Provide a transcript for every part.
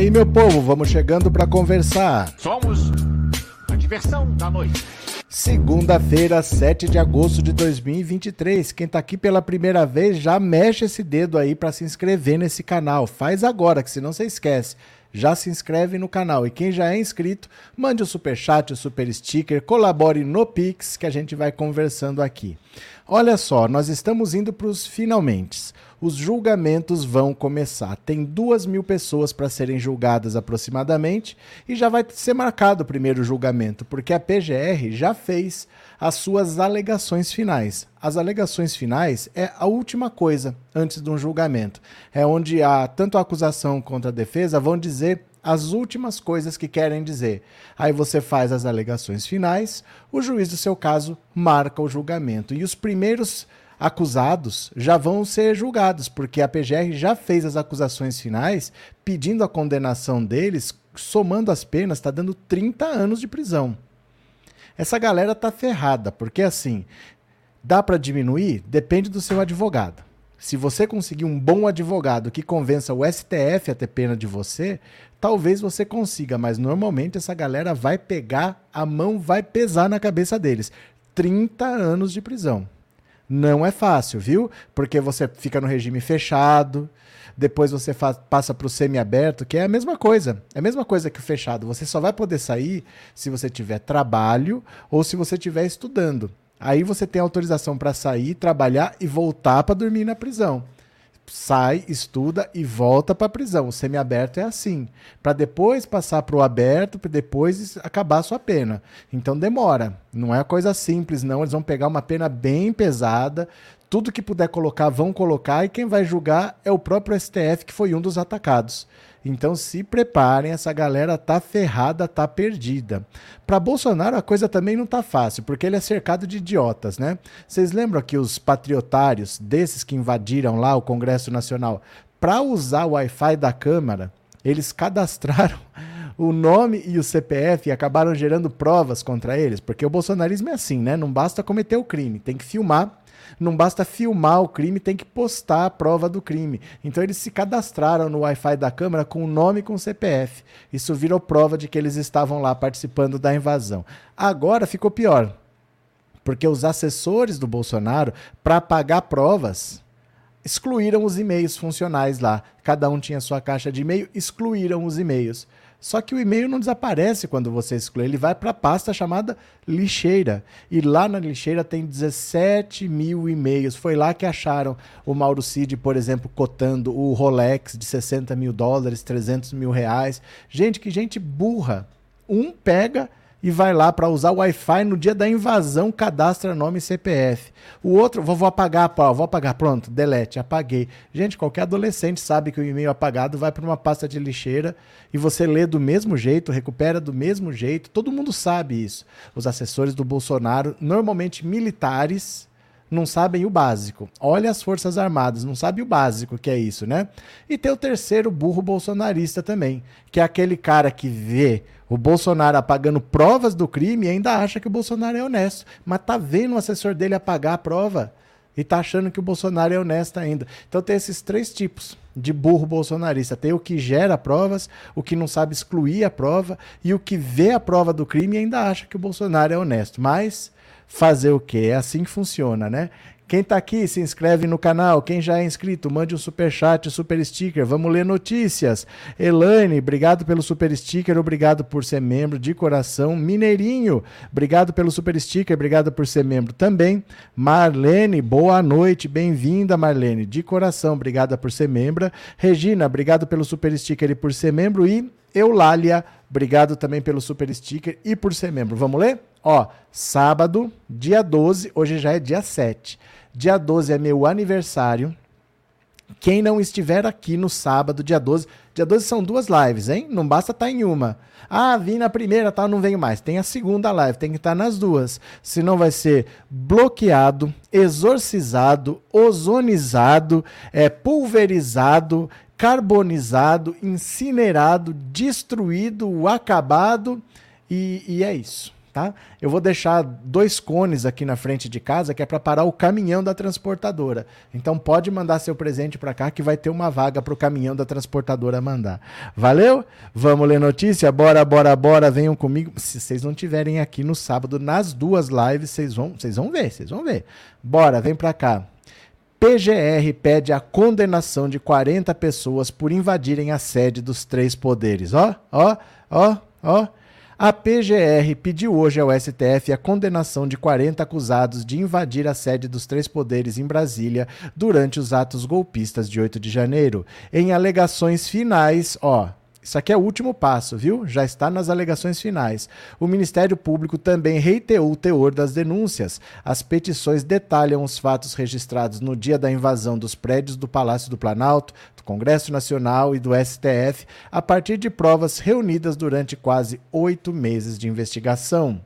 aí, meu povo, vamos chegando para conversar. Somos a diversão da noite. Segunda-feira, 7 de agosto de 2023. Quem tá aqui pela primeira vez, já mexe esse dedo aí para se inscrever nesse canal. Faz agora, que senão você esquece já se inscreve no canal. E quem já é inscrito, mande o super chat, o super sticker, colabore no Pix que a gente vai conversando aqui. Olha só, nós estamos indo para os finalmente. Os julgamentos vão começar. Tem duas mil pessoas para serem julgadas aproximadamente e já vai ser marcado o primeiro julgamento, porque a PGR já fez as suas alegações finais. As alegações finais é a última coisa antes de um julgamento. É onde a, tanto a acusação quanto a defesa vão dizer as últimas coisas que querem dizer. Aí você faz as alegações finais, o juiz do seu caso marca o julgamento. E os primeiros acusados já vão ser julgados, porque a PGR já fez as acusações finais pedindo a condenação deles, somando as penas, está dando 30 anos de prisão. Essa galera tá ferrada, porque assim, dá para diminuir? Depende do seu advogado. Se você conseguir um bom advogado que convença o STF a ter pena de você, talvez você consiga, mas normalmente essa galera vai pegar, a mão vai pesar na cabeça deles. 30 anos de prisão. Não é fácil, viu? Porque você fica no regime fechado, depois você passa para o semiaberto, que é a mesma coisa. É a mesma coisa que o fechado. Você só vai poder sair se você tiver trabalho ou se você estiver estudando. Aí você tem autorização para sair, trabalhar e voltar para dormir na prisão sai, estuda e volta para a prisão. O semiaberto é assim, para depois passar para o aberto, para depois acabar a sua pena. Então demora, não é coisa simples não, eles vão pegar uma pena bem pesada, tudo que puder colocar vão colocar e quem vai julgar é o próprio STF que foi um dos atacados. Então se preparem, essa galera tá ferrada, tá perdida. Para Bolsonaro a coisa também não tá fácil, porque ele é cercado de idiotas, né? Vocês lembram que os patriotários, desses que invadiram lá o Congresso Nacional, para usar o Wi-Fi da Câmara, eles cadastraram o nome e o CPF e acabaram gerando provas contra eles, porque o bolsonarismo é assim, né? Não basta cometer o crime, tem que filmar não basta filmar o crime, tem que postar a prova do crime. Então eles se cadastraram no Wi-Fi da Câmara com o nome e com o CPF. Isso virou prova de que eles estavam lá participando da invasão. Agora ficou pior. Porque os assessores do Bolsonaro, para pagar provas, excluíram os e-mails funcionais lá. Cada um tinha sua caixa de e-mail, excluíram os e-mails. Só que o e-mail não desaparece quando você exclui, ele vai para a pasta chamada lixeira. E lá na lixeira tem 17 mil e-mails. Foi lá que acharam o Mauro Cid, por exemplo, cotando o Rolex de 60 mil dólares, 300 mil reais. Gente, que gente burra. Um pega e vai lá para usar o Wi-Fi no dia da invasão, cadastra nome e CPF. O outro, vou, vou apagar, vou apagar, pronto, delete, apaguei. Gente, qualquer adolescente sabe que o e-mail apagado vai para uma pasta de lixeira e você lê do mesmo jeito, recupera do mesmo jeito. Todo mundo sabe isso. Os assessores do Bolsonaro, normalmente militares, não sabem o básico. Olha as Forças Armadas, não sabe o básico que é isso, né? E tem o terceiro burro bolsonarista também, que é aquele cara que vê o Bolsonaro apagando provas do crime e ainda acha que o Bolsonaro é honesto. Mas tá vendo o assessor dele apagar a prova e tá achando que o Bolsonaro é honesto ainda. Então tem esses três tipos de burro bolsonarista. Tem o que gera provas, o que não sabe excluir a prova e o que vê a prova do crime e ainda acha que o Bolsonaro é honesto. Mas fazer o quê? É assim que funciona, né? Quem está aqui, se inscreve no canal. Quem já é inscrito, mande um super chat, super sticker. Vamos ler notícias. Elaine, obrigado pelo super sticker, obrigado por ser membro de coração. Mineirinho, obrigado pelo super sticker, obrigado por ser membro também. Marlene, boa noite, bem-vinda, Marlene, de coração, obrigada por ser membro. Regina, obrigado pelo super sticker e por ser membro. E Eulália, obrigado também pelo super sticker e por ser membro. Vamos ler? Ó, sábado, dia 12, hoje já é dia 7. Dia 12 é meu aniversário. Quem não estiver aqui no sábado, dia 12, dia 12 são duas lives, hein? Não basta estar tá em uma. Ah, vim na primeira, tal, tá, não venho mais. Tem a segunda live, tem que estar tá nas duas. Senão vai ser bloqueado, exorcizado, ozonizado, é, pulverizado, carbonizado, incinerado, destruído, acabado. E, e é isso tá? Eu vou deixar dois cones aqui na frente de casa que é para parar o caminhão da transportadora. Então pode mandar seu presente para cá que vai ter uma vaga para o caminhão da transportadora mandar. Valeu? Vamos ler notícia? Bora, bora, bora, venham comigo. Se vocês não tiverem aqui no sábado nas duas lives, vocês vão, vocês vão ver, vocês vão ver. Bora, vem para cá. PGR pede a condenação de 40 pessoas por invadirem a sede dos três poderes. Ó, ó, ó, ó. A PGR pediu hoje ao STF a condenação de 40 acusados de invadir a sede dos três poderes em Brasília durante os atos golpistas de 8 de janeiro. Em alegações finais, ó, isso aqui é o último passo, viu? Já está nas alegações finais. O Ministério Público também reiterou o teor das denúncias. As petições detalham os fatos registrados no dia da invasão dos prédios do Palácio do Planalto, do Congresso Nacional e do STF, a partir de provas reunidas durante quase oito meses de investigação.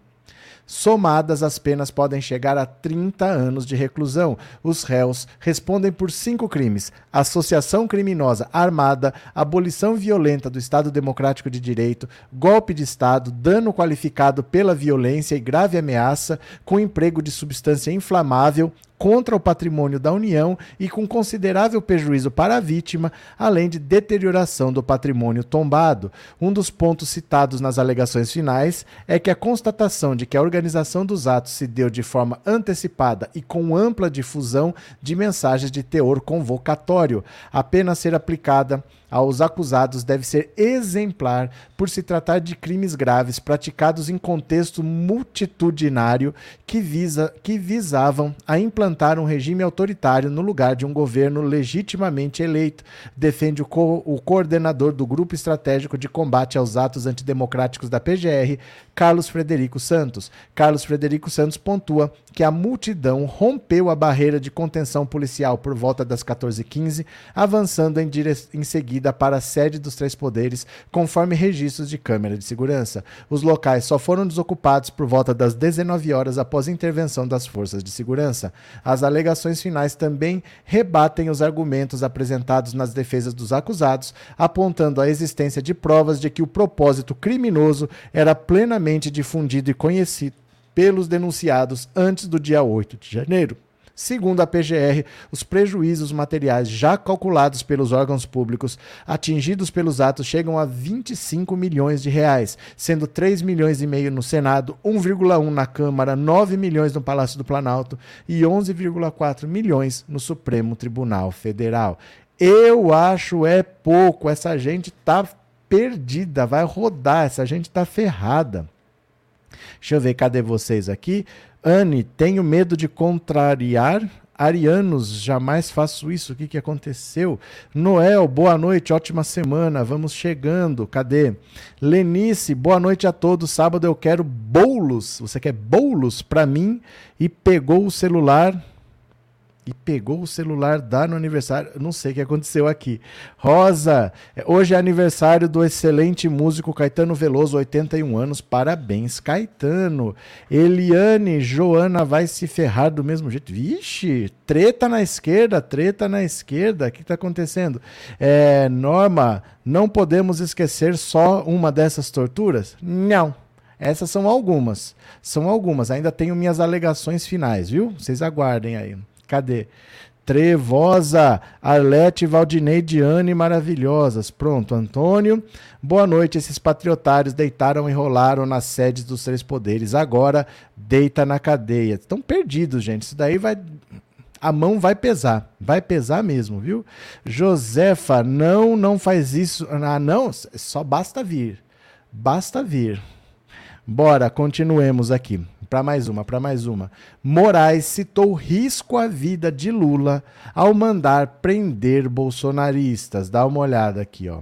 Somadas, as penas podem chegar a 30 anos de reclusão. Os réus respondem por cinco crimes: associação criminosa armada, abolição violenta do Estado Democrático de Direito, golpe de Estado, dano qualificado pela violência e grave ameaça, com emprego de substância inflamável, contra o patrimônio da União e com considerável prejuízo para a vítima, além de deterioração do patrimônio tombado. Um dos pontos citados nas alegações finais é que a constatação de que a organização dos atos se deu de forma antecipada e com ampla difusão de mensagens de teor convocatório, apenas ser aplicada aos acusados deve ser exemplar por se tratar de crimes graves praticados em contexto multitudinário que, visa, que visavam a implantar um regime autoritário no lugar de um governo legitimamente eleito, defende o, co o coordenador do Grupo Estratégico de Combate aos Atos Antidemocráticos da PGR, Carlos Frederico Santos. Carlos Frederico Santos pontua que a multidão rompeu a barreira de contenção policial por volta das 14h15, avançando em, em seguida para a sede dos Três Poderes, conforme registros de câmera de segurança. Os locais só foram desocupados por volta das 19 horas após a intervenção das forças de segurança. As alegações finais também rebatem os argumentos apresentados nas defesas dos acusados, apontando a existência de provas de que o propósito criminoso era plenamente difundido e conhecido pelos denunciados antes do dia 8 de janeiro. Segundo a PGR, os prejuízos materiais já calculados pelos órgãos públicos atingidos pelos atos chegam a 25 milhões de reais, sendo 3 milhões e meio no Senado, 1,1 na Câmara, 9 milhões no Palácio do Planalto e 11,4 milhões no Supremo Tribunal Federal. Eu acho é pouco, essa gente tá perdida, vai rodar, essa gente tá ferrada. Deixa eu ver, cadê vocês aqui? Anne, tenho medo de contrariar Arianos, jamais faço isso. O que, que aconteceu? Noel, boa noite, ótima semana. Vamos chegando. Cadê? Lenice, boa noite a todos. Sábado eu quero bolos. Você quer bolos para mim? E pegou o celular e pegou o celular da no aniversário. Não sei o que aconteceu aqui. Rosa, hoje é aniversário do excelente músico Caetano Veloso, 81 anos. Parabéns, Caetano. Eliane, Joana vai se ferrar do mesmo jeito. Vixe, treta na esquerda, treta na esquerda. O que está acontecendo? É, Norma, não podemos esquecer só uma dessas torturas? Não. Essas são algumas. São algumas. Ainda tenho minhas alegações finais, viu? Vocês aguardem aí. Cadê? Trevosa, Arlete, Valdinei, Diane, maravilhosas. Pronto, Antônio. Boa noite. Esses patriotários deitaram e rolaram nas sedes dos três poderes. Agora deita na cadeia. Estão perdidos, gente. Isso daí vai. A mão vai pesar. Vai pesar mesmo, viu? Josefa, não, não faz isso. Ah, não, só basta vir. Basta vir. Bora, continuemos aqui. Para mais uma, para mais uma. Moraes citou risco à vida de Lula ao mandar prender bolsonaristas. Dá uma olhada aqui, ó.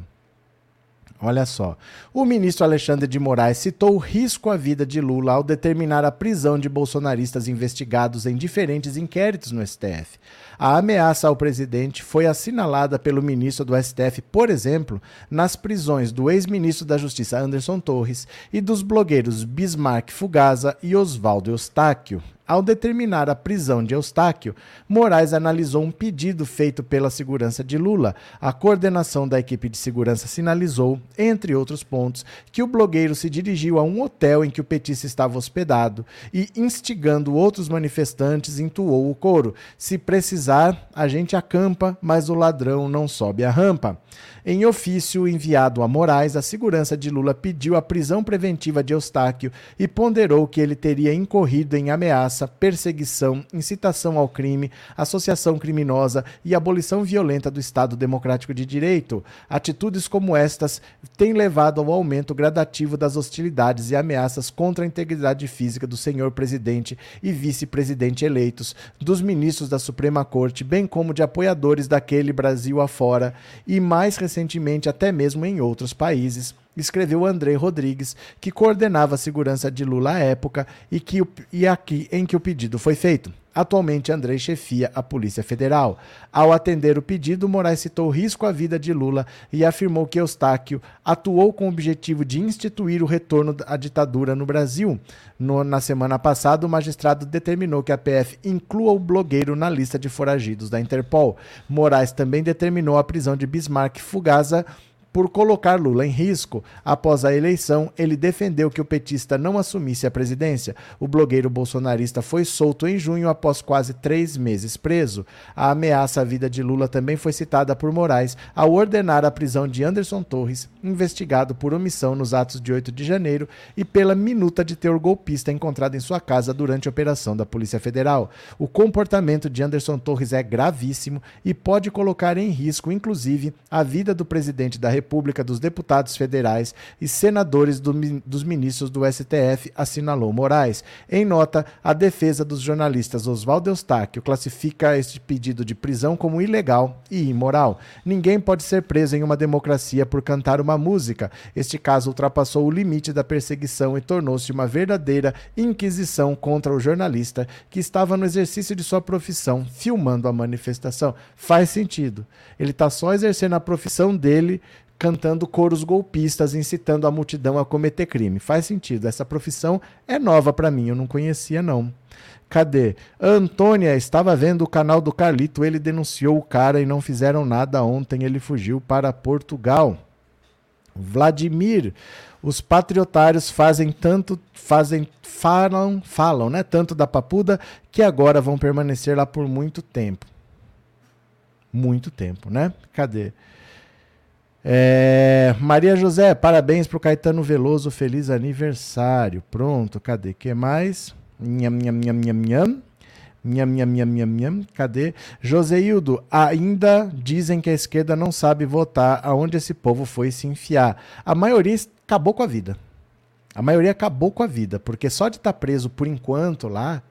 Olha só. O ministro Alexandre de Moraes citou o risco à vida de Lula ao determinar a prisão de bolsonaristas investigados em diferentes inquéritos no STF. A ameaça ao presidente foi assinalada pelo ministro do STF, por exemplo, nas prisões do ex-ministro da Justiça Anderson Torres e dos blogueiros Bismarck Fugaza e Oswaldo Eustáquio. Ao determinar a prisão de Eustáquio, Moraes analisou um pedido feito pela segurança de Lula. A coordenação da equipe de segurança sinalizou, entre outros pontos, que o blogueiro se dirigiu a um hotel em que o petista estava hospedado e, instigando outros manifestantes, intuou o coro: Se precisar, a gente acampa, mas o ladrão não sobe a rampa. Em ofício enviado a Moraes, a segurança de Lula pediu a prisão preventiva de Eustáquio e ponderou que ele teria incorrido em ameaça, perseguição, incitação ao crime, associação criminosa e abolição violenta do Estado Democrático de Direito. Atitudes como estas têm levado ao aumento gradativo das hostilidades e ameaças contra a integridade física do senhor presidente e vice-presidente eleitos, dos ministros da Suprema Corte, bem como de apoiadores daquele Brasil afora e mais recentemente até mesmo em outros países, escreveu André Rodrigues, que coordenava a segurança de Lula à época e, que, e aqui em que o pedido foi feito. Atualmente, André chefia a Polícia Federal. Ao atender o pedido, Moraes citou risco à vida de Lula e afirmou que Eustáquio atuou com o objetivo de instituir o retorno à ditadura no Brasil. No, na semana passada, o magistrado determinou que a PF inclua o blogueiro na lista de foragidos da Interpol. Moraes também determinou a prisão de Bismarck Fugaza por colocar Lula em risco. Após a eleição, ele defendeu que o petista não assumisse a presidência. O blogueiro bolsonarista foi solto em junho após quase três meses preso. A ameaça à vida de Lula também foi citada por Moraes ao ordenar a prisão de Anderson Torres, investigado por omissão nos atos de 8 de janeiro e pela minuta de teor golpista encontrada em sua casa durante a operação da Polícia Federal. O comportamento de Anderson Torres é gravíssimo e pode colocar em risco, inclusive, a vida do presidente da República República, dos deputados federais e senadores do, dos ministros do STF, assinalou Moraes. Em nota, a defesa dos jornalistas Oswaldo Eustáquio classifica este pedido de prisão como ilegal e imoral. Ninguém pode ser preso em uma democracia por cantar uma música. Este caso ultrapassou o limite da perseguição e tornou-se uma verdadeira inquisição contra o jornalista que estava no exercício de sua profissão, filmando a manifestação. Faz sentido. Ele está só exercendo a profissão dele cantando coros golpistas, incitando a multidão a cometer crime. Faz sentido. Essa profissão é nova para mim, eu não conhecia não. Cadê? Antônia, estava vendo o canal do Carlito, ele denunciou o cara e não fizeram nada ontem, ele fugiu para Portugal. Vladimir, os patriotários fazem tanto, fazem, falam, falam, né, tanto da papuda que agora vão permanecer lá por muito tempo. Muito tempo, né? Cadê? É, Maria José, parabéns pro Caetano Veloso, feliz aniversário. Pronto, cadê? que mais? Nham, nham, nham, nham, nham. Nham, nham, nham, nham, nham. Cadê? Joseildo, ainda dizem que a esquerda não sabe votar aonde esse povo foi se enfiar. A maioria acabou com a vida. A maioria acabou com a vida, porque só de estar tá preso por enquanto lá,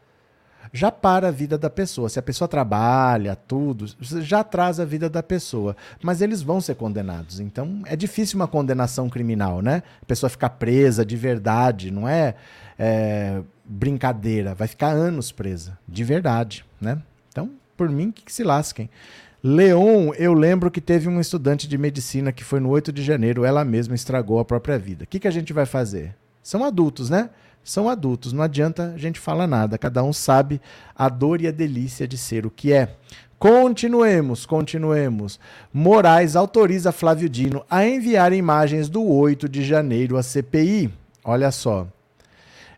já para a vida da pessoa. Se a pessoa trabalha, tudo, já atrasa a vida da pessoa. Mas eles vão ser condenados. Então é difícil uma condenação criminal, né? A pessoa ficar presa de verdade, não é, é brincadeira. Vai ficar anos presa, de verdade, né? Então, por mim, que, que se lasquem. Leon, eu lembro que teve um estudante de medicina que foi no 8 de janeiro, ela mesma estragou a própria vida. O que, que a gente vai fazer? São adultos, né? São adultos, não adianta a gente falar nada, cada um sabe a dor e a delícia de ser o que é. Continuemos, continuemos. Moraes autoriza Flávio Dino a enviar imagens do 8 de janeiro à CPI. Olha só.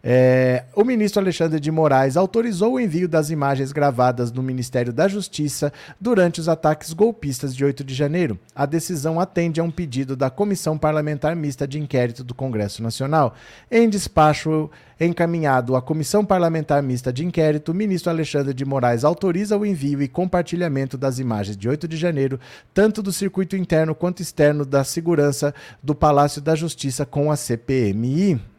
É, o ministro Alexandre de Moraes autorizou o envio das imagens gravadas no Ministério da Justiça durante os ataques golpistas de 8 de janeiro. A decisão atende a um pedido da Comissão Parlamentar Mista de Inquérito do Congresso Nacional. Em despacho encaminhado à Comissão Parlamentar Mista de Inquérito, o ministro Alexandre de Moraes autoriza o envio e compartilhamento das imagens de 8 de janeiro, tanto do circuito interno quanto externo da segurança do Palácio da Justiça com a CPMI.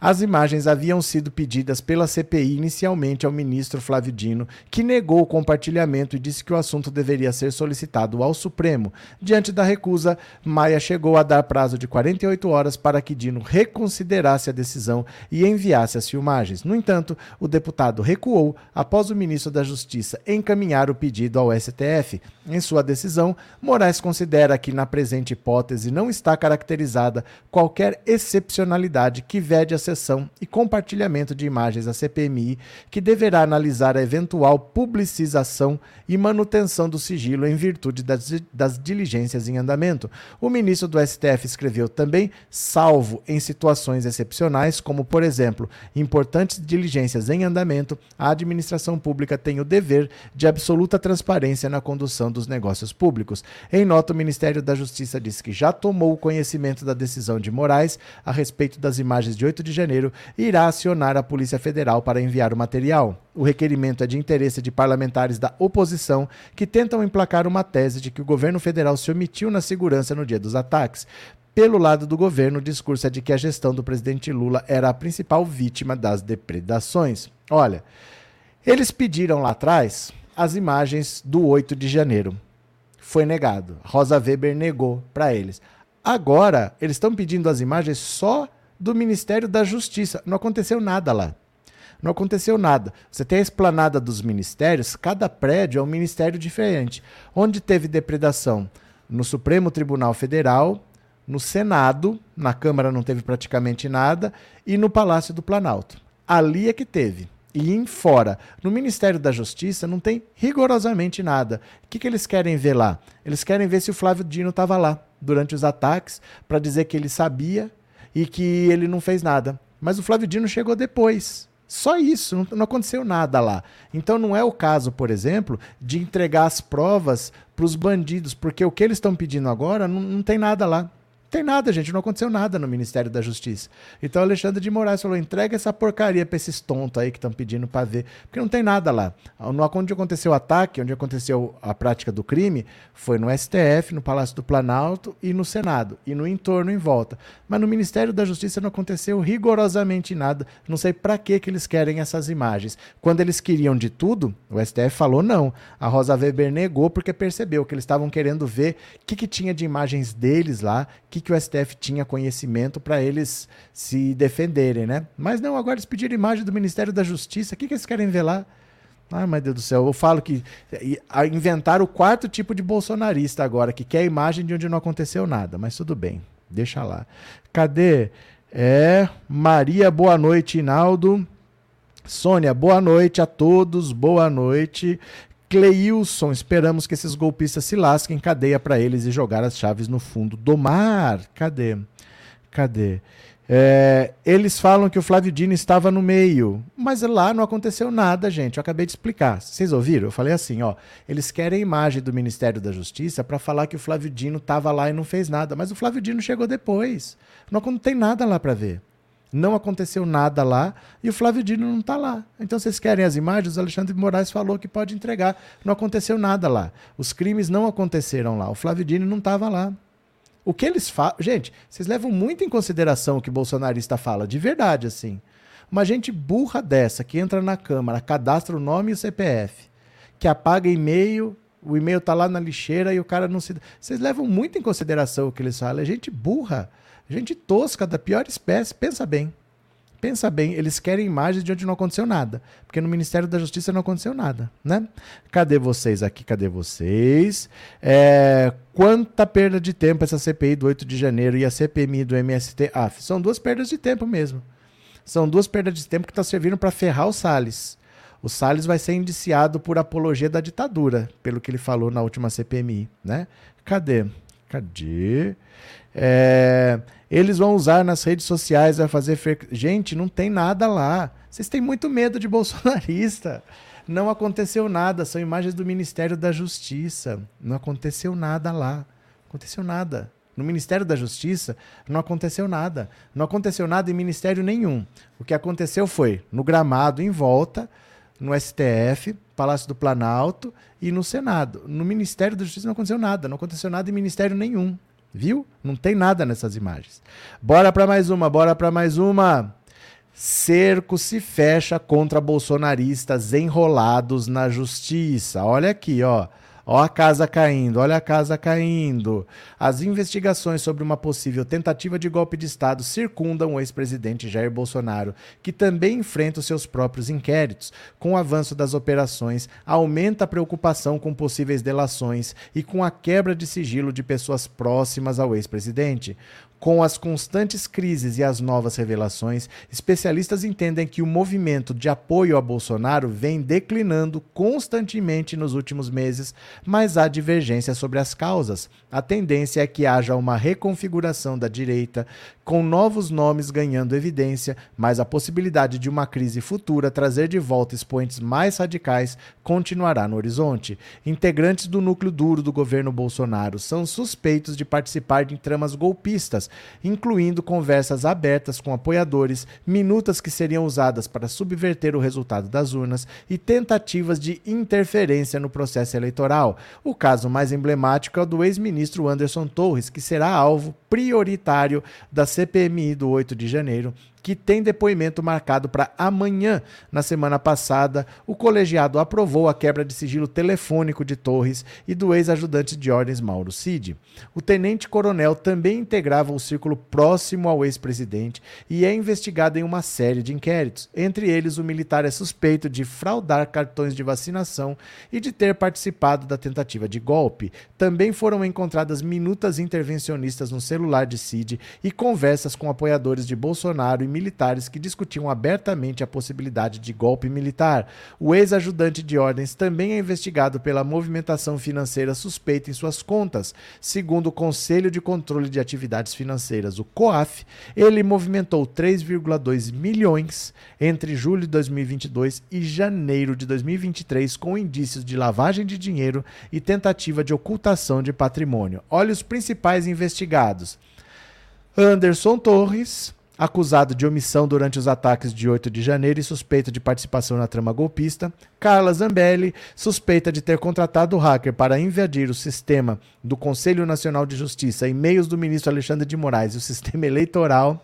As imagens haviam sido pedidas pela CPI inicialmente ao ministro Flávio Dino, que negou o compartilhamento e disse que o assunto deveria ser solicitado ao Supremo. Diante da recusa, Maia chegou a dar prazo de 48 horas para que Dino reconsiderasse a decisão e enviasse as filmagens. No entanto, o deputado recuou após o ministro da Justiça encaminhar o pedido ao STF. Em sua decisão, Moraes considera que, na presente hipótese, não está caracterizada qualquer excepcionalidade que vede a e compartilhamento de imagens à CPMI, que deverá analisar a eventual publicização e manutenção do sigilo em virtude das, das diligências em andamento. O ministro do STF escreveu também, salvo em situações excepcionais, como, por exemplo, importantes diligências em andamento, a administração pública tem o dever de absoluta transparência na condução dos negócios públicos. Em nota, o Ministério da Justiça disse que já tomou conhecimento da decisão de Moraes a respeito das imagens de 8 de janeiro irá acionar a Polícia Federal para enviar o material. O requerimento é de interesse de parlamentares da oposição que tentam emplacar uma tese de que o governo federal se omitiu na segurança no dia dos ataques. Pelo lado do governo, o discurso é de que a gestão do presidente Lula era a principal vítima das depredações. Olha, eles pediram lá atrás as imagens do 8 de janeiro. Foi negado. Rosa Weber negou para eles. Agora, eles estão pedindo as imagens só do Ministério da Justiça. Não aconteceu nada lá. Não aconteceu nada. Você tem a esplanada dos ministérios, cada prédio é um ministério diferente. Onde teve depredação? No Supremo Tribunal Federal, no Senado, na Câmara não teve praticamente nada, e no Palácio do Planalto. Ali é que teve. E em fora, no Ministério da Justiça, não tem rigorosamente nada. O que, que eles querem ver lá? Eles querem ver se o Flávio Dino estava lá durante os ataques, para dizer que ele sabia e que ele não fez nada. Mas o Flávio Dino chegou depois. Só isso, não, não, aconteceu nada lá. Então não é o caso, por exemplo, de entregar as provas para os bandidos, porque o que eles estão pedindo agora não, não tem nada lá. Tem nada, gente, não aconteceu nada no Ministério da Justiça. Então Alexandre de Moraes falou: entrega essa porcaria para esses tontos aí que estão pedindo para ver, porque não tem nada lá. Onde aconteceu o ataque, onde aconteceu a prática do crime, foi no STF, no Palácio do Planalto e no Senado, e no entorno em volta. Mas no Ministério da Justiça não aconteceu rigorosamente nada. Não sei para que que eles querem essas imagens. Quando eles queriam de tudo, o STF falou não. A Rosa Weber negou porque percebeu que eles estavam querendo ver o que, que tinha de imagens deles lá, que que, o STF tinha conhecimento para eles se defenderem, né? Mas não, agora eles pediram imagem do Ministério da Justiça. O que, que eles querem ver lá? Ai, meu Deus do céu, eu falo que inventaram o quarto tipo de bolsonarista agora, que quer imagem de onde não aconteceu nada, mas tudo bem, deixa lá. Cadê? É, Maria, boa noite, Inaldo. Sônia, boa noite a todos, boa noite. Cleilson, esperamos que esses golpistas se lasquem, cadeia para eles e jogar as chaves no fundo do mar. Cadê? Cadê? É, eles falam que o Flávio Dino estava no meio, mas lá não aconteceu nada, gente. Eu acabei de explicar. Vocês ouviram? Eu falei assim, ó. Eles querem a imagem do Ministério da Justiça para falar que o Flávio Dino estava lá e não fez nada, mas o Flávio Dino chegou depois. Não, não tem nada lá para ver. Não aconteceu nada lá e o Flávio Dino não está lá. Então vocês querem as imagens? O Alexandre de Moraes falou que pode entregar. Não aconteceu nada lá. Os crimes não aconteceram lá. O Flávio Dino não estava lá. O que eles falam. Gente, vocês levam muito em consideração o que o bolsonarista fala, de verdade, assim. Uma gente burra dessa que entra na Câmara, cadastra o nome e o CPF, que apaga e-mail, o e-mail está lá na lixeira e o cara não se. Vocês levam muito em consideração o que eles falam. É gente burra. Gente tosca da pior espécie, pensa bem. Pensa bem, eles querem imagens de onde não aconteceu nada. Porque no Ministério da Justiça não aconteceu nada, né? Cadê vocês aqui? Cadê vocês? É, quanta perda de tempo essa CPI do 8 de janeiro e a CPMI do MST? Ah, são duas perdas de tempo mesmo. São duas perdas de tempo que estão tá servindo para ferrar o Salles. O Salles vai ser indiciado por apologia da ditadura, pelo que ele falou na última CPMI, né? Cadê? Cadê? É, eles vão usar nas redes sociais, vai fazer. Gente, não tem nada lá. Vocês têm muito medo de bolsonarista. Não aconteceu nada. São imagens do Ministério da Justiça. Não aconteceu nada lá. Aconteceu nada. No Ministério da Justiça não aconteceu nada. Não aconteceu nada em ministério nenhum. O que aconteceu foi no gramado em volta, no STF, Palácio do Planalto e no Senado. No Ministério da Justiça não aconteceu nada. Não aconteceu nada em ministério nenhum. Viu? Não tem nada nessas imagens. Bora para mais uma, bora para mais uma. Cerco se fecha contra bolsonaristas enrolados na justiça. Olha aqui, ó. Ó a casa caindo, olha a casa caindo. As investigações sobre uma possível tentativa de golpe de Estado circundam o ex-presidente Jair Bolsonaro, que também enfrenta os seus próprios inquéritos. Com o avanço das operações, aumenta a preocupação com possíveis delações e com a quebra de sigilo de pessoas próximas ao ex-presidente. Com as constantes crises e as novas revelações, especialistas entendem que o movimento de apoio a Bolsonaro vem declinando constantemente nos últimos meses, mas há divergência sobre as causas. A tendência é que haja uma reconfiguração da direita, com novos nomes ganhando evidência, mas a possibilidade de uma crise futura trazer de volta expoentes mais radicais continuará no horizonte. Integrantes do núcleo duro do governo Bolsonaro são suspeitos de participar de tramas golpistas incluindo conversas abertas com apoiadores, minutas que seriam usadas para subverter o resultado das urnas e tentativas de interferência no processo eleitoral. O caso mais emblemático é o do ex-ministro Anderson Torres, que será alvo prioritário da CPMI do 8 de janeiro que tem depoimento marcado para amanhã. Na semana passada, o colegiado aprovou a quebra de sigilo telefônico de Torres e do ex-ajudante de ordens Mauro Cid. O tenente-coronel também integrava o círculo próximo ao ex-presidente e é investigado em uma série de inquéritos. Entre eles, o militar é suspeito de fraudar cartões de vacinação e de ter participado da tentativa de golpe. Também foram encontradas minutas intervencionistas no celular de Cid e conversas com apoiadores de Bolsonaro e militares que discutiam abertamente a possibilidade de golpe militar. O ex-ajudante de ordens também é investigado pela movimentação financeira suspeita em suas contas. Segundo o Conselho de Controle de Atividades Financeiras, o COAF, ele movimentou 3,2 milhões entre julho de 2022 e janeiro de 2023 com indícios de lavagem de dinheiro e tentativa de ocultação de patrimônio. Olha os principais investigados. Anderson Torres, acusado de omissão durante os ataques de 8 de janeiro e suspeito de participação na trama golpista. Carla Zambelli, suspeita de ter contratado o hacker para invadir o sistema do Conselho Nacional de Justiça e meios do ministro Alexandre de Moraes e o sistema eleitoral.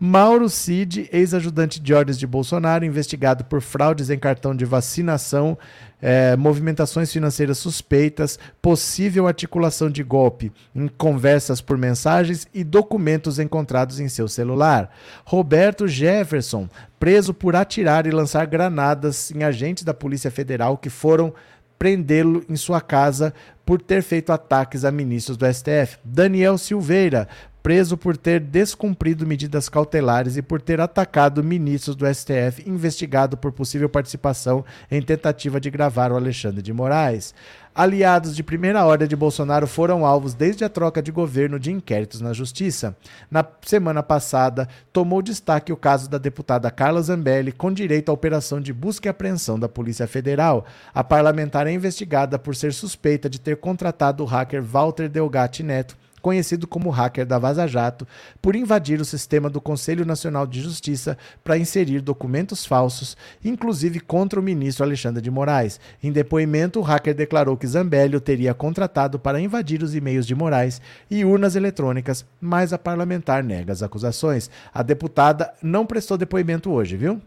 Mauro Cid, ex-ajudante de ordens de Bolsonaro, investigado por fraudes em cartão de vacinação é, movimentações financeiras suspeitas, possível articulação de golpe em conversas por mensagens e documentos encontrados em seu celular. Roberto Jefferson, preso por atirar e lançar granadas em agentes da Polícia Federal que foram prendê-lo em sua casa por ter feito ataques a ministros do STF. Daniel Silveira, preso por ter descumprido medidas cautelares e por ter atacado ministros do STF, investigado por possível participação em tentativa de gravar o Alexandre de Moraes. Aliados de primeira ordem de Bolsonaro foram alvos desde a troca de governo de inquéritos na Justiça. Na semana passada, tomou destaque o caso da deputada Carla Zambelli, com direito à operação de busca e apreensão da Polícia Federal. A parlamentar é investigada por ser suspeita de ter contratado o hacker Walter Delgatti Neto conhecido como hacker da Vaza Jato, por invadir o sistema do Conselho Nacional de Justiça para inserir documentos falsos, inclusive contra o ministro Alexandre de Moraes. Em depoimento, o hacker declarou que Zambelli o teria contratado para invadir os e-mails de Moraes e urnas eletrônicas, mas a parlamentar nega as acusações. A deputada não prestou depoimento hoje, viu?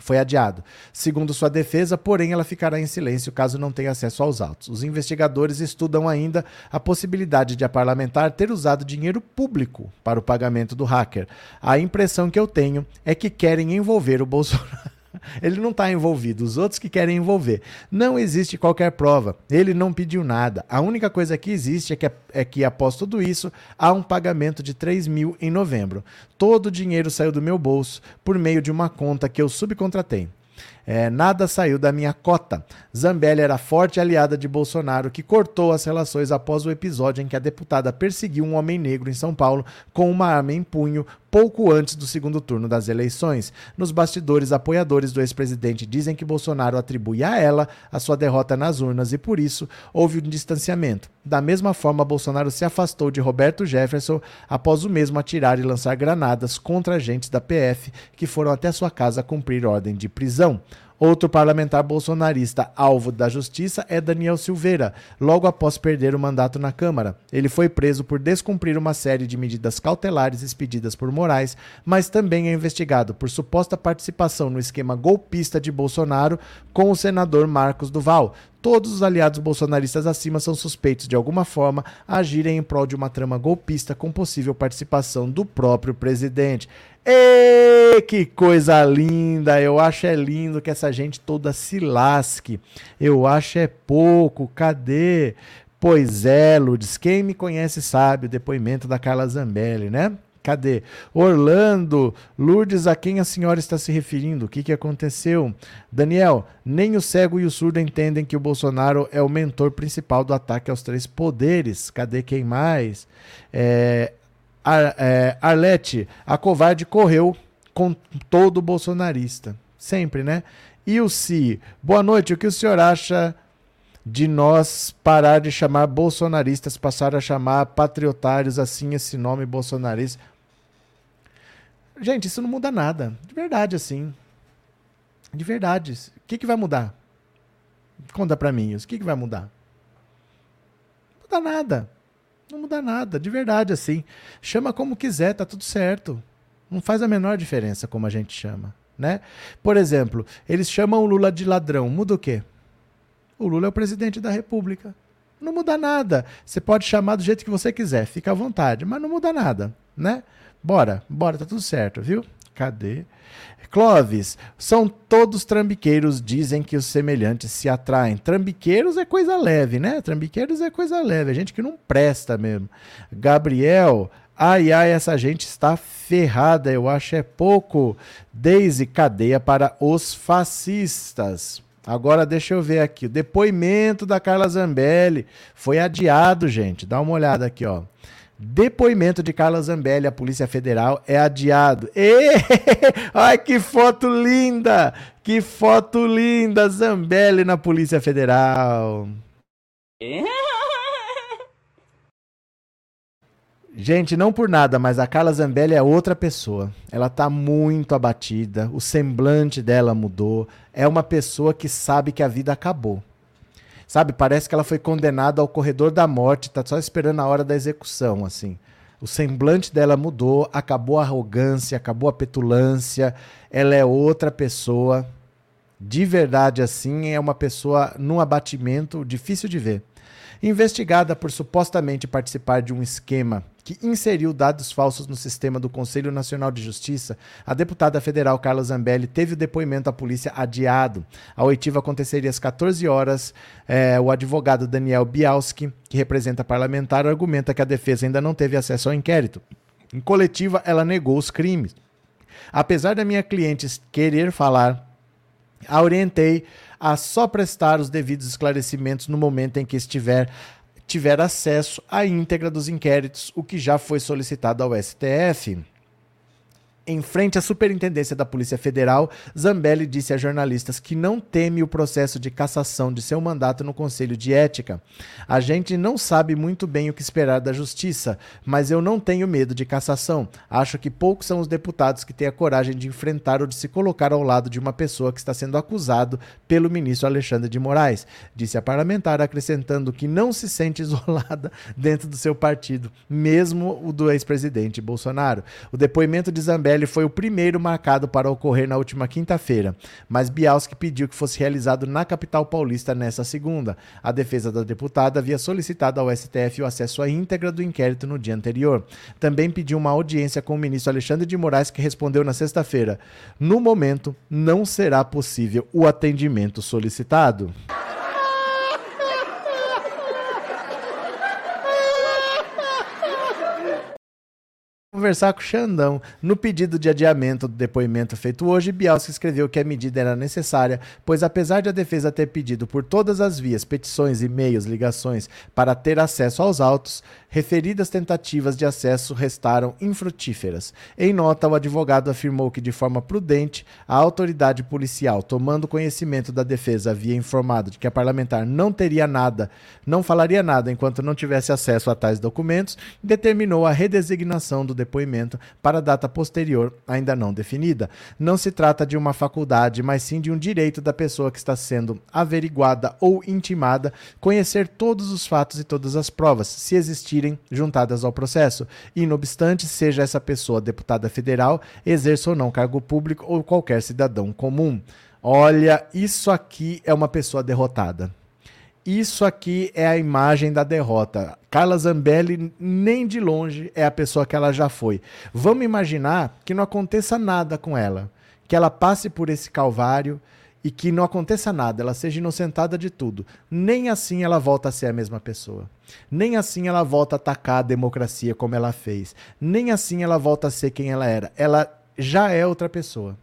Foi adiado. Segundo sua defesa, porém, ela ficará em silêncio caso não tenha acesso aos autos. Os investigadores estudam ainda a possibilidade de a parlamentar ter usado dinheiro público para o pagamento do hacker. A impressão que eu tenho é que querem envolver o Bolsonaro. Ele não está envolvido, os outros que querem envolver. Não existe qualquer prova. Ele não pediu nada. A única coisa que existe é que, é que após tudo isso, há um pagamento de 3 mil em novembro. Todo o dinheiro saiu do meu bolso por meio de uma conta que eu subcontratei. É, nada saiu da minha cota. Zambelli era forte aliada de Bolsonaro, que cortou as relações após o episódio em que a deputada perseguiu um homem negro em São Paulo com uma arma em punho pouco antes do segundo turno das eleições. Nos bastidores, apoiadores do ex-presidente dizem que Bolsonaro atribui a ela a sua derrota nas urnas e, por isso, houve um distanciamento. Da mesma forma, Bolsonaro se afastou de Roberto Jefferson após o mesmo atirar e lançar granadas contra agentes da PF que foram até sua casa cumprir ordem de prisão. Outro parlamentar bolsonarista alvo da justiça é Daniel Silveira, logo após perder o mandato na Câmara. Ele foi preso por descumprir uma série de medidas cautelares expedidas por Moraes, mas também é investigado por suposta participação no esquema golpista de Bolsonaro com o senador Marcos Duval. Todos os aliados bolsonaristas acima são suspeitos de alguma forma agirem em prol de uma trama golpista com possível participação do próprio presidente. Ê, que coisa linda! Eu acho é lindo que essa gente toda se lasque. Eu acho é pouco. Cadê? Pois é, Lourdes, quem me conhece sabe o depoimento da Carla Zambelli, né? Cadê? Orlando, Lourdes, a quem a senhora está se referindo? O que, que aconteceu? Daniel, nem o cego e o surdo entendem que o Bolsonaro é o mentor principal do ataque aos três poderes. Cadê quem mais? É, Ar, é, Arlete, a covarde correu com todo bolsonarista. Sempre, né? E o Si, boa noite. O que o senhor acha de nós parar de chamar bolsonaristas, passar a chamar patriotários, assim, esse nome bolsonarista? Gente, isso não muda nada. De verdade, assim. De verdade. O que, que vai mudar? Conta pra mim, o que, que vai mudar? Não muda nada. Não muda nada, de verdade, assim. Chama como quiser, tá tudo certo. Não faz a menor diferença como a gente chama, né? Por exemplo, eles chamam o Lula de ladrão. Muda o quê? O Lula é o presidente da República. Não muda nada. Você pode chamar do jeito que você quiser, fica à vontade, mas não muda nada, né? Bora, bora, tá tudo certo, viu? Cadê? Clóvis, são todos trambiqueiros, dizem que os semelhantes se atraem. Trambiqueiros é coisa leve, né? Trambiqueiros é coisa leve, é gente que não presta mesmo. Gabriel, ai ai, essa gente está ferrada, eu acho é pouco. Deise, cadeia para os fascistas. Agora deixa eu ver aqui. O depoimento da Carla Zambelli foi adiado, gente. Dá uma olhada aqui, ó. Depoimento de Carla Zambelli à Polícia Federal é adiado. E... Ai, que foto linda! Que foto linda! Zambelli na Polícia Federal. Gente, não por nada, mas a Carla Zambelli é outra pessoa. Ela tá muito abatida, o semblante dela mudou. É uma pessoa que sabe que a vida acabou. Sabe, parece que ela foi condenada ao corredor da morte, tá só esperando a hora da execução, assim. O semblante dela mudou, acabou a arrogância, acabou a petulância. Ela é outra pessoa. De verdade, assim, é uma pessoa num abatimento difícil de ver. Investigada por supostamente participar de um esquema que inseriu dados falsos no sistema do Conselho Nacional de Justiça, a deputada federal Carla Zambelli teve o depoimento à polícia adiado. A oitiva aconteceria às 14 horas. É, o advogado Daniel Bialski, que representa parlamentar, argumenta que a defesa ainda não teve acesso ao inquérito. Em coletiva, ela negou os crimes. Apesar da minha cliente querer falar, a orientei a só prestar os devidos esclarecimentos no momento em que estiver tiver acesso à íntegra dos inquéritos, o que já foi solicitado ao STF. Em frente à Superintendência da Polícia Federal, Zambelli disse a jornalistas que não teme o processo de cassação de seu mandato no Conselho de Ética. A gente não sabe muito bem o que esperar da Justiça, mas eu não tenho medo de cassação. Acho que poucos são os deputados que têm a coragem de enfrentar ou de se colocar ao lado de uma pessoa que está sendo acusado pelo ministro Alexandre de Moraes, disse a parlamentar, acrescentando que não se sente isolada dentro do seu partido, mesmo o do ex-presidente Bolsonaro. O depoimento de Zambelli foi o primeiro marcado para ocorrer na última quinta-feira, mas Bialski pediu que fosse realizado na capital paulista nesta segunda. A defesa da deputada havia solicitado ao STF o acesso à íntegra do inquérito no dia anterior. Também pediu uma audiência com o ministro Alexandre de Moraes, que respondeu na sexta-feira: No momento, não será possível o atendimento solicitado. Conversar com o Xandão. No pedido de adiamento do depoimento feito hoje, Bialski escreveu que a medida era necessária, pois apesar de a defesa ter pedido por todas as vias, petições, e-mails, ligações, para ter acesso aos autos, referidas tentativas de acesso restaram infrutíferas. Em nota, o advogado afirmou que, de forma prudente, a autoridade policial, tomando conhecimento da defesa, havia informado de que a parlamentar não teria nada, não falaria nada enquanto não tivesse acesso a tais documentos, determinou a redesignação do depoimento para data posterior, ainda não definida. Não se trata de uma faculdade, mas sim de um direito da pessoa que está sendo averiguada ou intimada conhecer todos os fatos e todas as provas, se existirem juntadas ao processo, e, não obstante, seja essa pessoa deputada federal, exerça ou não cargo público ou qualquer cidadão comum. Olha, isso aqui é uma pessoa derrotada. Isso aqui é a imagem da derrota. Carla Zambelli, nem de longe, é a pessoa que ela já foi. Vamos imaginar que não aconteça nada com ela, que ela passe por esse calvário e que não aconteça nada, ela seja inocentada de tudo, nem assim ela volta a ser a mesma pessoa. Nem assim ela volta a atacar a democracia como ela fez. Nem assim ela volta a ser quem ela era. Ela já é outra pessoa.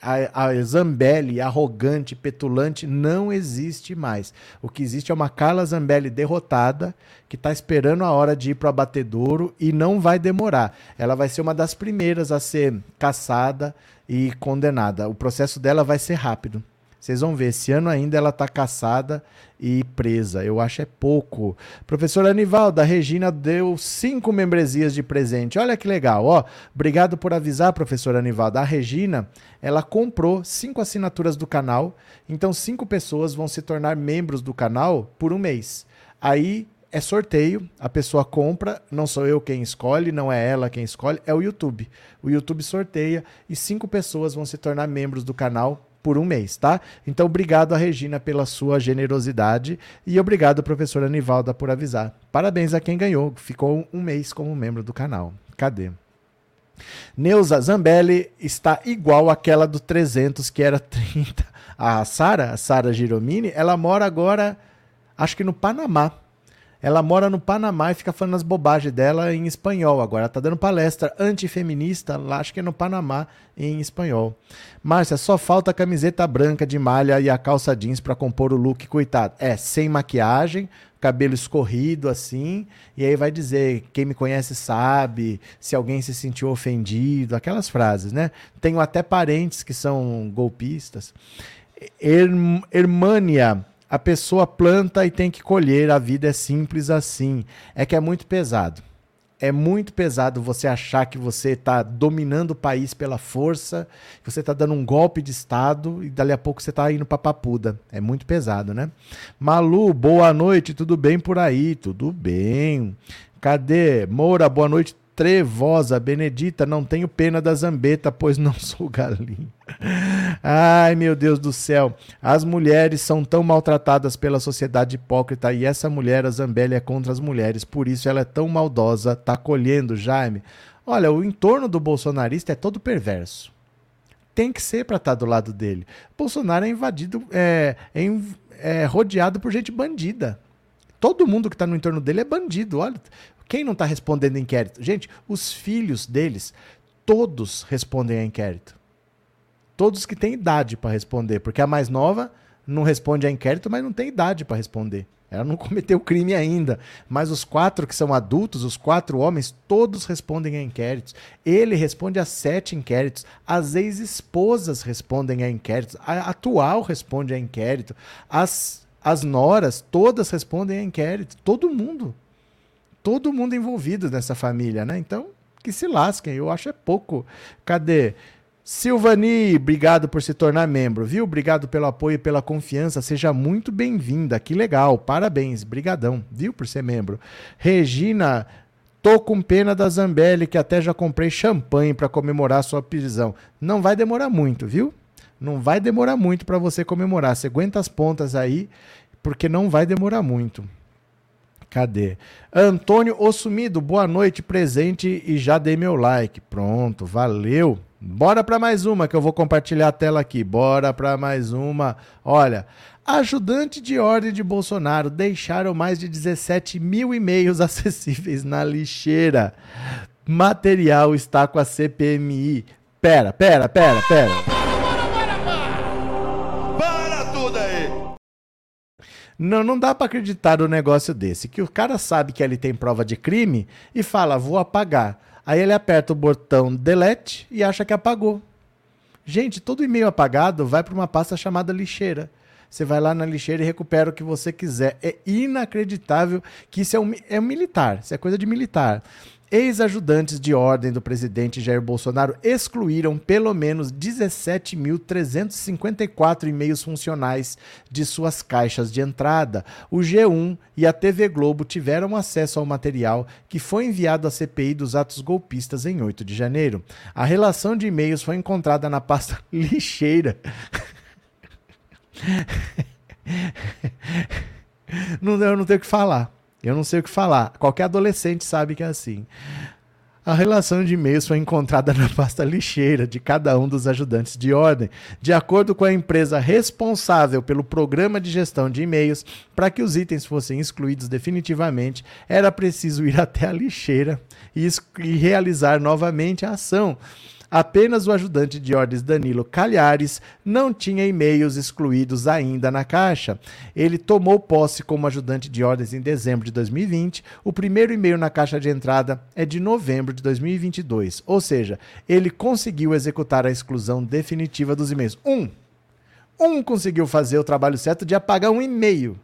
A, a Zambelli arrogante, petulante, não existe mais. O que existe é uma Carla Zambelli derrotada, que está esperando a hora de ir para o abatedouro e não vai demorar. Ela vai ser uma das primeiras a ser caçada e condenada. O processo dela vai ser rápido. Vocês vão ver, esse ano ainda ela está caçada e presa. Eu acho é pouco. Professora Anivalda, a Regina deu cinco membresias de presente. Olha que legal, ó. Obrigado por avisar, professora Anivalda. A Regina, ela comprou cinco assinaturas do canal. Então, cinco pessoas vão se tornar membros do canal por um mês. Aí é sorteio, a pessoa compra, não sou eu quem escolhe, não é ela quem escolhe, é o YouTube. O YouTube sorteia e cinco pessoas vão se tornar membros do canal por um mês, tá? Então, obrigado a Regina pela sua generosidade e obrigado, professora Anivalda, por avisar. Parabéns a quem ganhou, ficou um mês como membro do canal. Cadê? Neuza Zambelli está igual àquela do 300, que era 30. A Sara, a Sara Giromini, ela mora agora, acho que no Panamá. Ela mora no Panamá e fica falando as bobagens dela em espanhol agora. Ela tá dando palestra antifeminista, lá acho que é no Panamá, em espanhol. Márcia, só falta a camiseta branca de malha e a calça jeans para compor o look, coitado. É, sem maquiagem, cabelo escorrido assim, e aí vai dizer, quem me conhece sabe, se alguém se sentiu ofendido, aquelas frases, né? Tenho até parentes que são golpistas. Hermânia a pessoa planta e tem que colher, a vida é simples assim. É que é muito pesado. É muito pesado você achar que você está dominando o país pela força, que você está dando um golpe de Estado e dali a pouco você está indo para papuda. É muito pesado, né? Malu, boa noite, tudo bem por aí? Tudo bem. Cadê? Moura, boa noite, trevosa. Benedita, não tenho pena da zambeta, pois não sou galinha. Ai, meu Deus do céu. As mulheres são tão maltratadas pela sociedade hipócrita e essa mulher, a Zambelli, é contra as mulheres. Por isso ela é tão maldosa. Tá colhendo, Jaime. Olha, o entorno do bolsonarista é todo perverso. Tem que ser para estar tá do lado dele. Bolsonaro é invadido, é, é, é rodeado por gente bandida. Todo mundo que está no entorno dele é bandido. Olha, quem não está respondendo inquérito? Gente, os filhos deles, todos respondem a inquérito. Todos que têm idade para responder, porque a mais nova não responde a inquérito, mas não tem idade para responder. Ela não cometeu crime ainda. Mas os quatro que são adultos, os quatro homens, todos respondem a inquéritos. Ele responde a sete inquéritos. As ex-esposas respondem a inquéritos. A atual responde a inquérito. As, as noras, todas respondem a inquérito. Todo mundo todo mundo envolvido nessa família, né? Então, que se lasquem, eu acho é pouco. Cadê? Silvani, obrigado por se tornar membro, viu? Obrigado pelo apoio e pela confiança. Seja muito bem-vinda. Que legal. Parabéns. Brigadão, viu, por ser membro. Regina, tô com pena da Zambelli, que até já comprei champanhe para comemorar sua prisão. Não vai demorar muito, viu? Não vai demorar muito para você comemorar. Você aguenta as pontas aí, porque não vai demorar muito. Cadê? Antônio Ossumido, boa noite, presente e já dei meu like. Pronto, valeu. Bora para mais uma que eu vou compartilhar a tela aqui. Bora para mais uma. Olha, ajudante de ordem de Bolsonaro deixaram mais de 17 mil e-mails acessíveis na lixeira. Material está com a CPMI. Pera, pera, pera, pera. Não, não dá para acreditar no negócio desse, que o cara sabe que ele tem prova de crime e fala, vou apagar. Aí ele aperta o botão delete e acha que apagou. Gente, todo e-mail apagado vai para uma pasta chamada lixeira. Você vai lá na lixeira e recupera o que você quiser. É inacreditável que isso é um, é um militar, isso é coisa de militar. Ex-ajudantes de ordem do presidente Jair Bolsonaro excluíram pelo menos 17.354 e-mails funcionais de suas caixas de entrada. O G1 e a TV Globo tiveram acesso ao material que foi enviado à CPI dos atos golpistas em 8 de janeiro. A relação de e-mails foi encontrada na pasta lixeira. não, eu não tenho o que falar. Eu não sei o que falar. Qualquer adolescente sabe que é assim. A relação de e-mails foi encontrada na pasta lixeira de cada um dos ajudantes de ordem. De acordo com a empresa responsável pelo programa de gestão de e-mails, para que os itens fossem excluídos definitivamente, era preciso ir até a lixeira e, e realizar novamente a ação. Apenas o ajudante de ordens Danilo Calhares não tinha e-mails excluídos ainda na caixa. Ele tomou posse como ajudante de ordens em dezembro de 2020. O primeiro e-mail na caixa de entrada é de novembro de 2022. Ou seja, ele conseguiu executar a exclusão definitiva dos e-mails. Um. Um conseguiu fazer o trabalho certo de apagar um e-mail.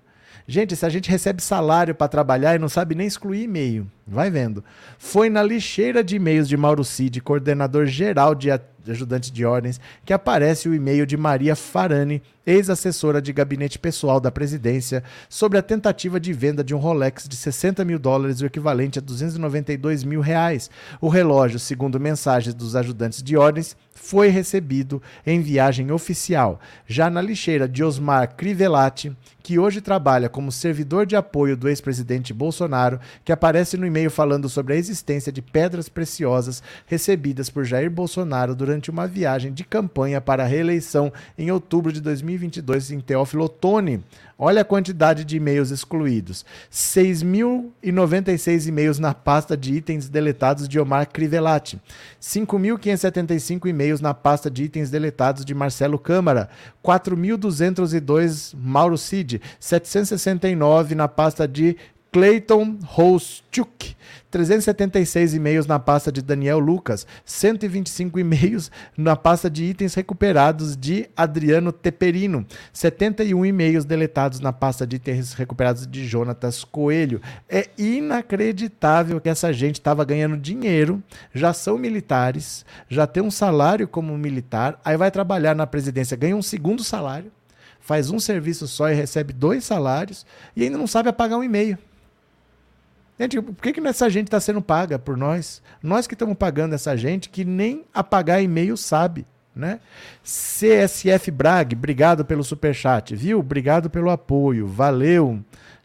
Gente, se a gente recebe salário para trabalhar e não sabe nem excluir e-mail, vai vendo. Foi na lixeira de e-mails de Mauro Cid, coordenador geral de ajudante de ordens, que aparece o e-mail de Maria Farani, ex-assessora de gabinete pessoal da presidência, sobre a tentativa de venda de um Rolex de 60 mil dólares, o equivalente a 292 mil reais. O relógio, segundo mensagens dos ajudantes de ordens, foi recebido em viagem oficial. Já na lixeira de Osmar Crivellati, que hoje trabalha como servidor de apoio do ex-presidente Bolsonaro, que aparece no e-mail falando sobre a existência de pedras preciosas recebidas por Jair Bolsonaro durante uma viagem de campanha para a reeleição em outubro de 2022 em Teófilo Otoni. Olha a quantidade de e-mails excluídos: 6.096 e-mails na pasta de itens deletados de Omar Crivellati, 5.575 e-mails na pasta de itens deletados de Marcelo Câmara, 4.202 Mauro Cid, 769 na pasta de Clayton Roschuk, 376 e-mails na pasta de Daniel Lucas, 125 e-mails na pasta de itens recuperados de Adriano Teperino, 71 e-mails deletados na pasta de itens recuperados de Jonatas Coelho. É inacreditável que essa gente estava ganhando dinheiro, já são militares, já tem um salário como militar, aí vai trabalhar na presidência, ganha um segundo salário, faz um serviço só e recebe dois salários e ainda não sabe apagar um e-mail. Gente, por que, que essa gente está sendo paga por nós? Nós que estamos pagando essa gente que nem apagar e-mail sabe. Né? CSF Brag, obrigado pelo superchat, viu? Obrigado pelo apoio, valeu.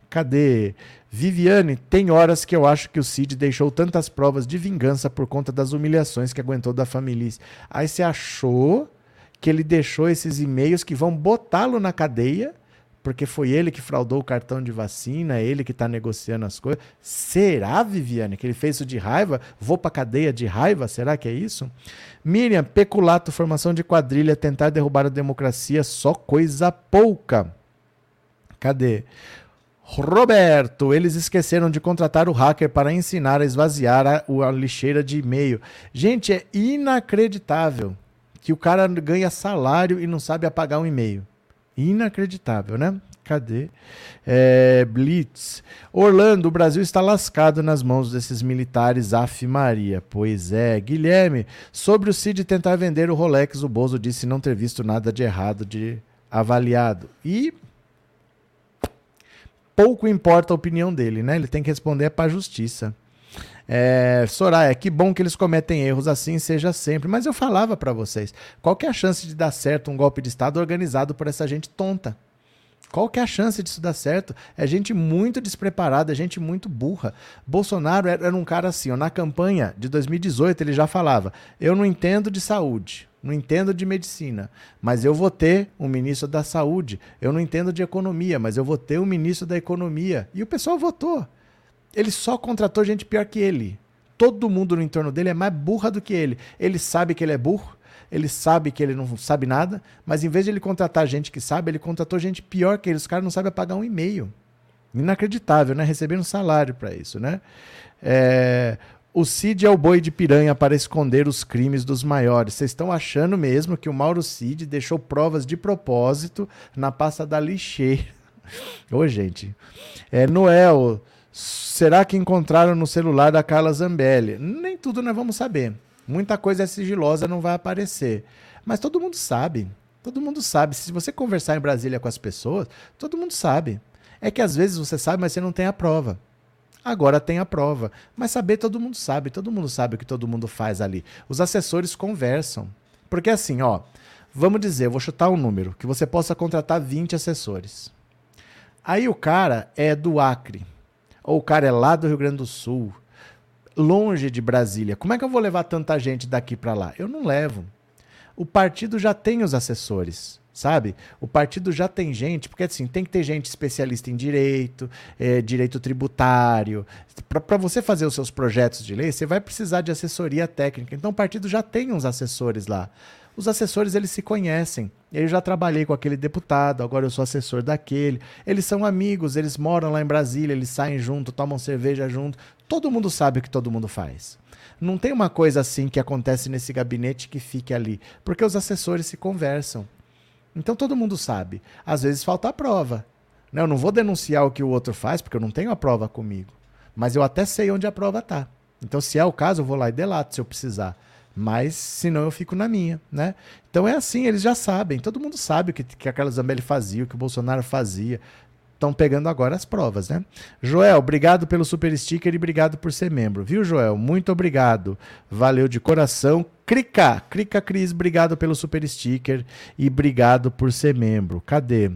Cadê? Viviane, tem horas que eu acho que o Cid deixou tantas provas de vingança por conta das humilhações que aguentou da família. Aí você achou que ele deixou esses e-mails que vão botá-lo na cadeia porque foi ele que fraudou o cartão de vacina, é ele que está negociando as coisas. Será, Viviane, que ele fez isso de raiva? Vou para cadeia de raiva? Será que é isso? Miriam, peculato, formação de quadrilha, tentar derrubar a democracia, só coisa pouca. Cadê? Roberto, eles esqueceram de contratar o hacker para ensinar a esvaziar a, a lixeira de e-mail. Gente, é inacreditável que o cara ganha salário e não sabe apagar um e-mail. Inacreditável, né? Cadê? É, Blitz. Orlando, o Brasil está lascado nas mãos desses militares af Maria. Pois é. Guilherme, sobre o Cid tentar vender o Rolex, o Bozo disse não ter visto nada de errado de avaliado. E pouco importa a opinião dele, né? Ele tem que responder para a justiça. É, Soraya, que bom que eles cometem erros assim, seja sempre. Mas eu falava para vocês, qual que é a chance de dar certo um golpe de Estado organizado por essa gente tonta? Qual que é a chance disso dar certo? É gente muito despreparada, é gente muito burra. Bolsonaro era um cara assim, ó, na campanha de 2018 ele já falava: "Eu não entendo de saúde, não entendo de medicina, mas eu vou ter um ministro da saúde. Eu não entendo de economia, mas eu vou ter um ministro da economia". E o pessoal votou. Ele só contratou gente pior que ele. Todo mundo no entorno dele é mais burra do que ele. Ele sabe que ele é burro, ele sabe que ele não sabe nada, mas em vez de ele contratar gente que sabe, ele contratou gente pior que ele. Os caras não sabem pagar um e-mail. Inacreditável, né? Recebendo um salário para isso, né? É... O Cid é o boi de piranha para esconder os crimes dos maiores. Vocês estão achando mesmo que o Mauro Cid deixou provas de propósito na pasta da lixeira? Ô, gente. É, Noel, Será que encontraram no celular da Carla Zambelli? Nem tudo nós vamos saber. Muita coisa é sigilosa, não vai aparecer. Mas todo mundo sabe. Todo mundo sabe. Se você conversar em Brasília com as pessoas, todo mundo sabe. É que às vezes você sabe, mas você não tem a prova. Agora tem a prova. Mas saber todo mundo sabe. Todo mundo sabe o que todo mundo faz ali. Os assessores conversam. Porque assim, ó, vamos dizer, eu vou chutar um número, que você possa contratar 20 assessores. Aí o cara é do Acre ou o cara é lá do Rio Grande do Sul, longe de Brasília. Como é que eu vou levar tanta gente daqui para lá? Eu não levo. O partido já tem os assessores sabe? O partido já tem gente, porque assim, tem que ter gente especialista em direito, é, direito tributário. Para você fazer os seus projetos de lei, você vai precisar de assessoria técnica. Então o partido já tem uns assessores lá. Os assessores, eles se conhecem. Eu já trabalhei com aquele deputado, agora eu sou assessor daquele. Eles são amigos, eles moram lá em Brasília, eles saem junto, tomam cerveja junto. Todo mundo sabe o que todo mundo faz. Não tem uma coisa assim que acontece nesse gabinete que fique ali, porque os assessores se conversam. Então todo mundo sabe. Às vezes falta a prova. Né? Eu não vou denunciar o que o outro faz, porque eu não tenho a prova comigo. Mas eu até sei onde a prova está. Então, se é o caso, eu vou lá e delato se eu precisar. Mas, senão, eu fico na minha, né? Então é assim, eles já sabem. Todo mundo sabe o que, que aquela Zambelli fazia, o que o Bolsonaro fazia estão pegando agora as provas, né? Joel, obrigado pelo super sticker e obrigado por ser membro, viu, Joel? Muito obrigado. Valeu de coração. Crica, Crica Cris, obrigado pelo super sticker e obrigado por ser membro. Cadê?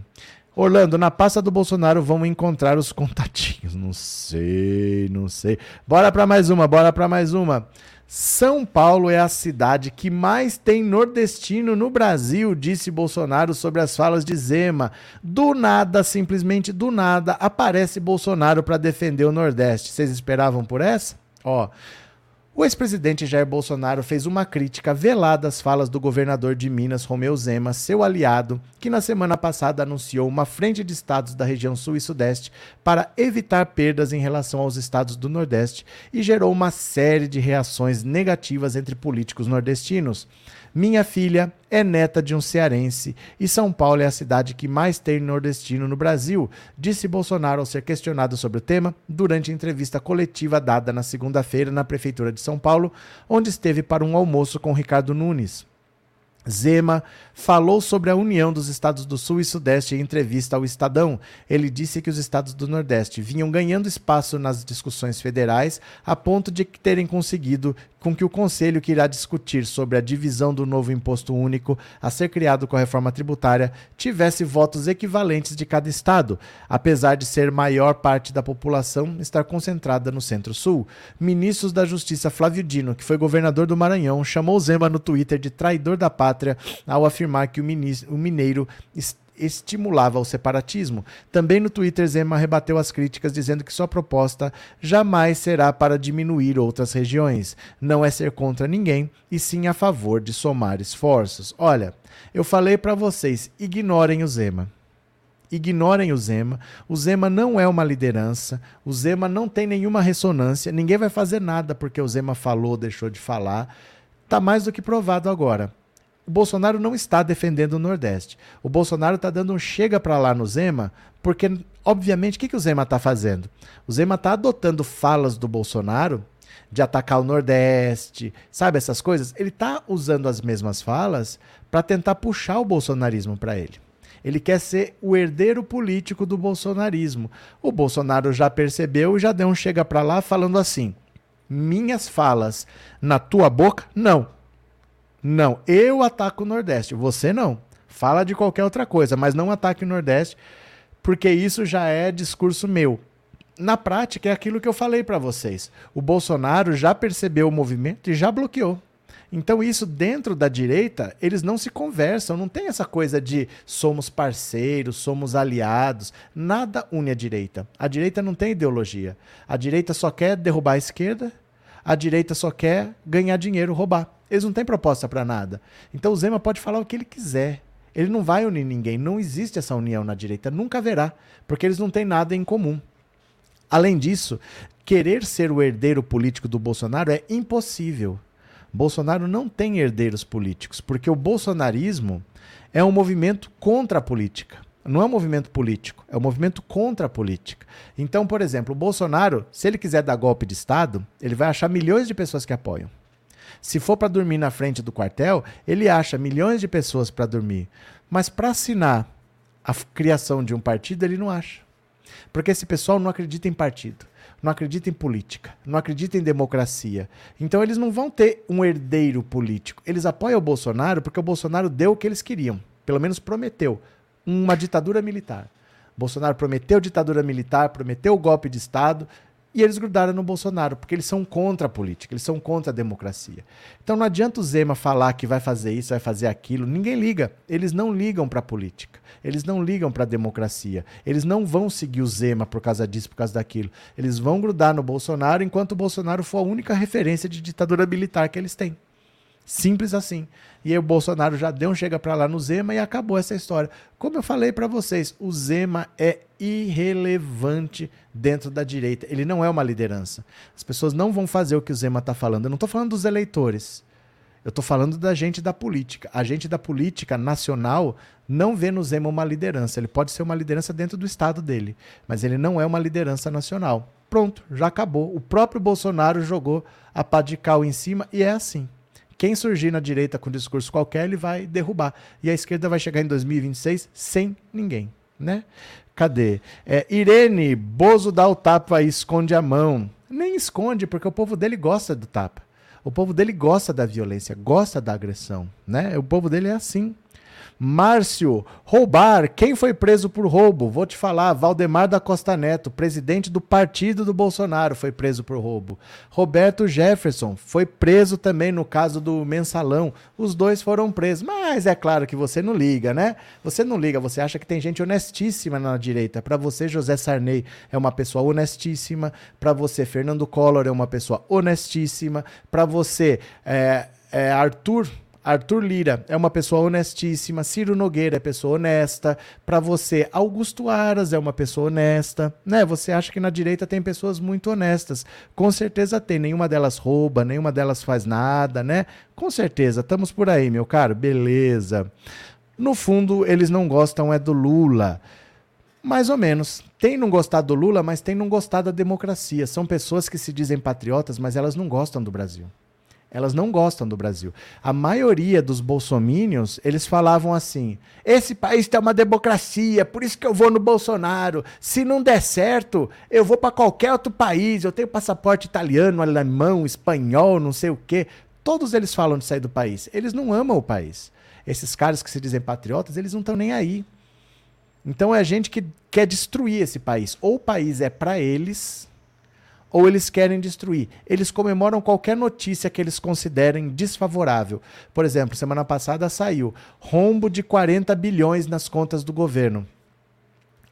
Orlando, na pasta do Bolsonaro vão encontrar os contatinhos. Não sei, não sei. Bora para mais uma, bora para mais uma. São Paulo é a cidade que mais tem nordestino no Brasil, disse Bolsonaro sobre as falas de Zema. Do nada, simplesmente do nada, aparece Bolsonaro para defender o Nordeste. Vocês esperavam por essa? Ó, o ex-presidente Jair Bolsonaro fez uma crítica velada às falas do governador de Minas, Romeu Zema, seu aliado, que na semana passada anunciou uma frente de estados da região sul e sudeste para evitar perdas em relação aos estados do Nordeste e gerou uma série de reações negativas entre políticos nordestinos. Minha filha é neta de um cearense e São Paulo é a cidade que mais tem nordestino no Brasil, disse Bolsonaro ao ser questionado sobre o tema durante entrevista coletiva dada na segunda-feira na Prefeitura de São Paulo, onde esteve para um almoço com Ricardo Nunes. Zema falou sobre a união dos estados do Sul e Sudeste em entrevista ao Estadão. Ele disse que os estados do Nordeste vinham ganhando espaço nas discussões federais a ponto de terem conseguido com que o Conselho que irá discutir sobre a divisão do novo imposto único a ser criado com a reforma tributária tivesse votos equivalentes de cada estado, apesar de ser maior parte da população estar concentrada no Centro-Sul. Ministros da Justiça Flávio Dino, que foi governador do Maranhão, chamou Zema no Twitter de traidor da pátria ao afirmar que o, o mineiro estimulava o separatismo. Também no Twitter, Zema rebateu as críticas, dizendo que sua proposta jamais será para diminuir outras regiões. Não é ser contra ninguém, e sim a favor de somar esforços. Olha, eu falei para vocês, ignorem o Zema. Ignorem o Zema. O Zema não é uma liderança. O Zema não tem nenhuma ressonância. Ninguém vai fazer nada porque o Zema falou, deixou de falar. Tá mais do que provado agora o Bolsonaro não está defendendo o Nordeste. O Bolsonaro está dando um chega para lá no Zema, porque, obviamente, o que, que o Zema está fazendo? O Zema está adotando falas do Bolsonaro de atacar o Nordeste, sabe essas coisas? Ele está usando as mesmas falas para tentar puxar o bolsonarismo para ele. Ele quer ser o herdeiro político do bolsonarismo. O Bolsonaro já percebeu e já deu um chega para lá falando assim: minhas falas na tua boca, não não, eu ataco o Nordeste, você não. Fala de qualquer outra coisa, mas não ataque o Nordeste, porque isso já é discurso meu. Na prática, é aquilo que eu falei para vocês. O Bolsonaro já percebeu o movimento e já bloqueou. Então, isso dentro da direita, eles não se conversam, não tem essa coisa de somos parceiros, somos aliados. Nada une a direita. A direita não tem ideologia. A direita só quer derrubar a esquerda, a direita só quer ganhar dinheiro, roubar. Eles não têm proposta para nada. Então o Zema pode falar o que ele quiser. Ele não vai unir ninguém. Não existe essa união na direita. Nunca haverá. Porque eles não têm nada em comum. Além disso, querer ser o herdeiro político do Bolsonaro é impossível. Bolsonaro não tem herdeiros políticos, porque o bolsonarismo é um movimento contra a política. Não é um movimento político, é um movimento contra a política. Então, por exemplo, o Bolsonaro, se ele quiser dar golpe de Estado, ele vai achar milhões de pessoas que apoiam. Se for para dormir na frente do quartel, ele acha milhões de pessoas para dormir. Mas para assinar a criação de um partido, ele não acha. Porque esse pessoal não acredita em partido, não acredita em política, não acredita em democracia. Então eles não vão ter um herdeiro político. Eles apoiam o Bolsonaro porque o Bolsonaro deu o que eles queriam, pelo menos prometeu uma ditadura militar. Bolsonaro prometeu ditadura militar, prometeu golpe de Estado, E eles grudaram no Bolsonaro, porque eles são contra a política, eles são contra a democracia. Então não adianta o Zema falar que vai fazer isso, vai fazer aquilo, ninguém liga. Eles não ligam para a política, eles não ligam para a democracia. Eles não vão seguir o Zema por causa disso, por causa daquilo. Eles vão grudar no Bolsonaro enquanto o Bolsonaro for a única referência de ditadura militar que eles têm. Simples assim. E aí o Bolsonaro já deu um chega para lá no Zema e acabou essa história. Como eu falei para vocês, o Zema é irrelevante dentro da direita. Ele não é uma liderança. As pessoas não vão fazer o que o Zema está falando. Eu não estou falando dos eleitores. Eu estou falando da gente da política. A gente da política nacional não vê no Zema uma liderança. Ele pode ser uma liderança dentro do estado dele, mas ele não é uma liderança nacional. Pronto, já acabou. O próprio Bolsonaro jogou a pá de cal em cima e é assim. Quem surgir na direita com discurso qualquer, ele vai derrubar. E a esquerda vai chegar em 2026 sem ninguém, né? Cadê? É, Irene, Bozo dá o tapa e esconde a mão. Nem esconde, porque o povo dele gosta do tapa. O povo dele gosta da violência, gosta da agressão, né? O povo dele é assim. Márcio, roubar. Quem foi preso por roubo? Vou te falar. Valdemar da Costa Neto, presidente do partido do Bolsonaro, foi preso por roubo. Roberto Jefferson foi preso também no caso do mensalão. Os dois foram presos. Mas é claro que você não liga, né? Você não liga, você acha que tem gente honestíssima na direita. Para você, José Sarney é uma pessoa honestíssima. Para você, Fernando Collor é uma pessoa honestíssima. Para você, é, é, Arthur Arthur Lira é uma pessoa honestíssima, Ciro Nogueira é pessoa honesta, para você Augusto Aras é uma pessoa honesta, né? Você acha que na direita tem pessoas muito honestas? Com certeza tem, nenhuma delas rouba, nenhuma delas faz nada, né? Com certeza, estamos por aí, meu caro, beleza. No fundo, eles não gostam é do Lula. Mais ou menos. Tem não gostado do Lula, mas tem não gostado da democracia. São pessoas que se dizem patriotas, mas elas não gostam do Brasil. Elas não gostam do Brasil. A maioria dos bolsomínios, eles falavam assim: esse país tem uma democracia, por isso que eu vou no Bolsonaro. Se não der certo, eu vou para qualquer outro país. Eu tenho passaporte italiano, alemão, espanhol, não sei o quê. Todos eles falam de sair do país. Eles não amam o país. Esses caras que se dizem patriotas, eles não estão nem aí. Então é gente que quer destruir esse país. Ou o país é para eles, ou eles querem destruir. Eles comemoram qualquer notícia que eles considerem desfavorável. Por exemplo, semana passada saiu rombo de 40 bilhões nas contas do governo.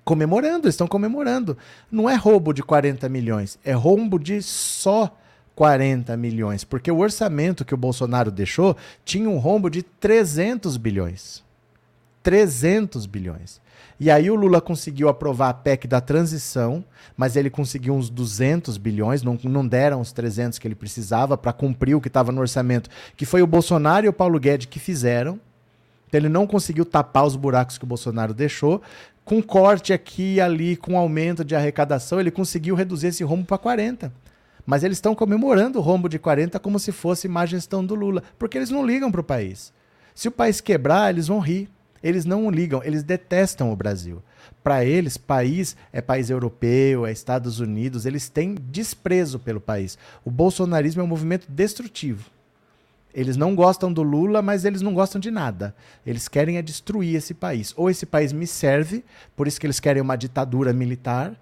Comemorando, estão comemorando. Não é roubo de 40 milhões, é rombo de só 40 milhões, porque o orçamento que o Bolsonaro deixou tinha um rombo de 300 bilhões. 300 bilhões. E aí o Lula conseguiu aprovar a PEC da transição, mas ele conseguiu uns 200 bilhões, não, não deram os 300 que ele precisava para cumprir o que estava no orçamento, que foi o Bolsonaro e o Paulo Guedes que fizeram. Então ele não conseguiu tapar os buracos que o Bolsonaro deixou. Com corte aqui e ali, com aumento de arrecadação, ele conseguiu reduzir esse rombo para 40. Mas eles estão comemorando o rombo de 40 como se fosse má gestão do Lula, porque eles não ligam para o país. Se o país quebrar, eles vão rir. Eles não ligam, eles detestam o Brasil. Para eles, país é país europeu, é Estados Unidos, eles têm desprezo pelo país. O bolsonarismo é um movimento destrutivo. Eles não gostam do Lula, mas eles não gostam de nada. Eles querem é destruir esse país. Ou esse país me serve, por isso que eles querem uma ditadura militar,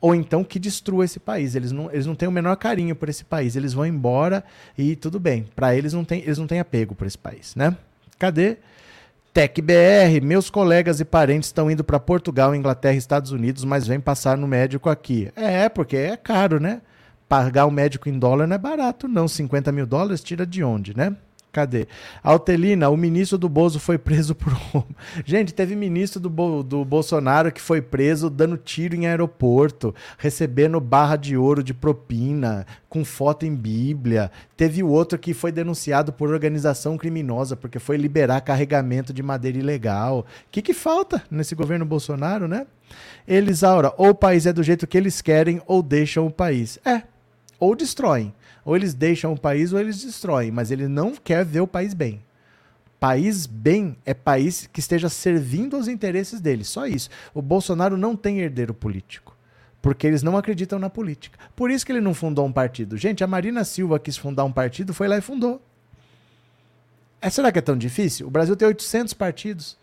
ou então que destrua esse país. Eles não, eles não têm o menor carinho por esse país. Eles vão embora e tudo bem. Para eles não tem, eles não têm apego por esse país, né? Cadê? TecBR, meus colegas e parentes estão indo para Portugal, Inglaterra e Estados Unidos, mas vêm passar no médico aqui. É, porque é caro, né? Pagar o médico em dólar não é barato, não. 50 mil dólares tira de onde, né? Cadê? Altelina, o ministro do Bozo foi preso por. Gente, teve ministro do, Bo do Bolsonaro que foi preso dando tiro em aeroporto, recebendo barra de ouro de propina, com foto em Bíblia. Teve o outro que foi denunciado por organização criminosa, porque foi liberar carregamento de madeira ilegal. O que, que falta nesse governo Bolsonaro, né? Elisaura, ou o país é do jeito que eles querem, ou deixam o país. É, ou destroem. Ou eles deixam o país ou eles destroem, mas ele não quer ver o país bem. País bem é país que esteja servindo aos interesses dele, só isso. O Bolsonaro não tem herdeiro político, porque eles não acreditam na política. Por isso que ele não fundou um partido. Gente, a Marina Silva quis fundar um partido, foi lá e fundou. É, será que é tão difícil? O Brasil tem 800 partidos.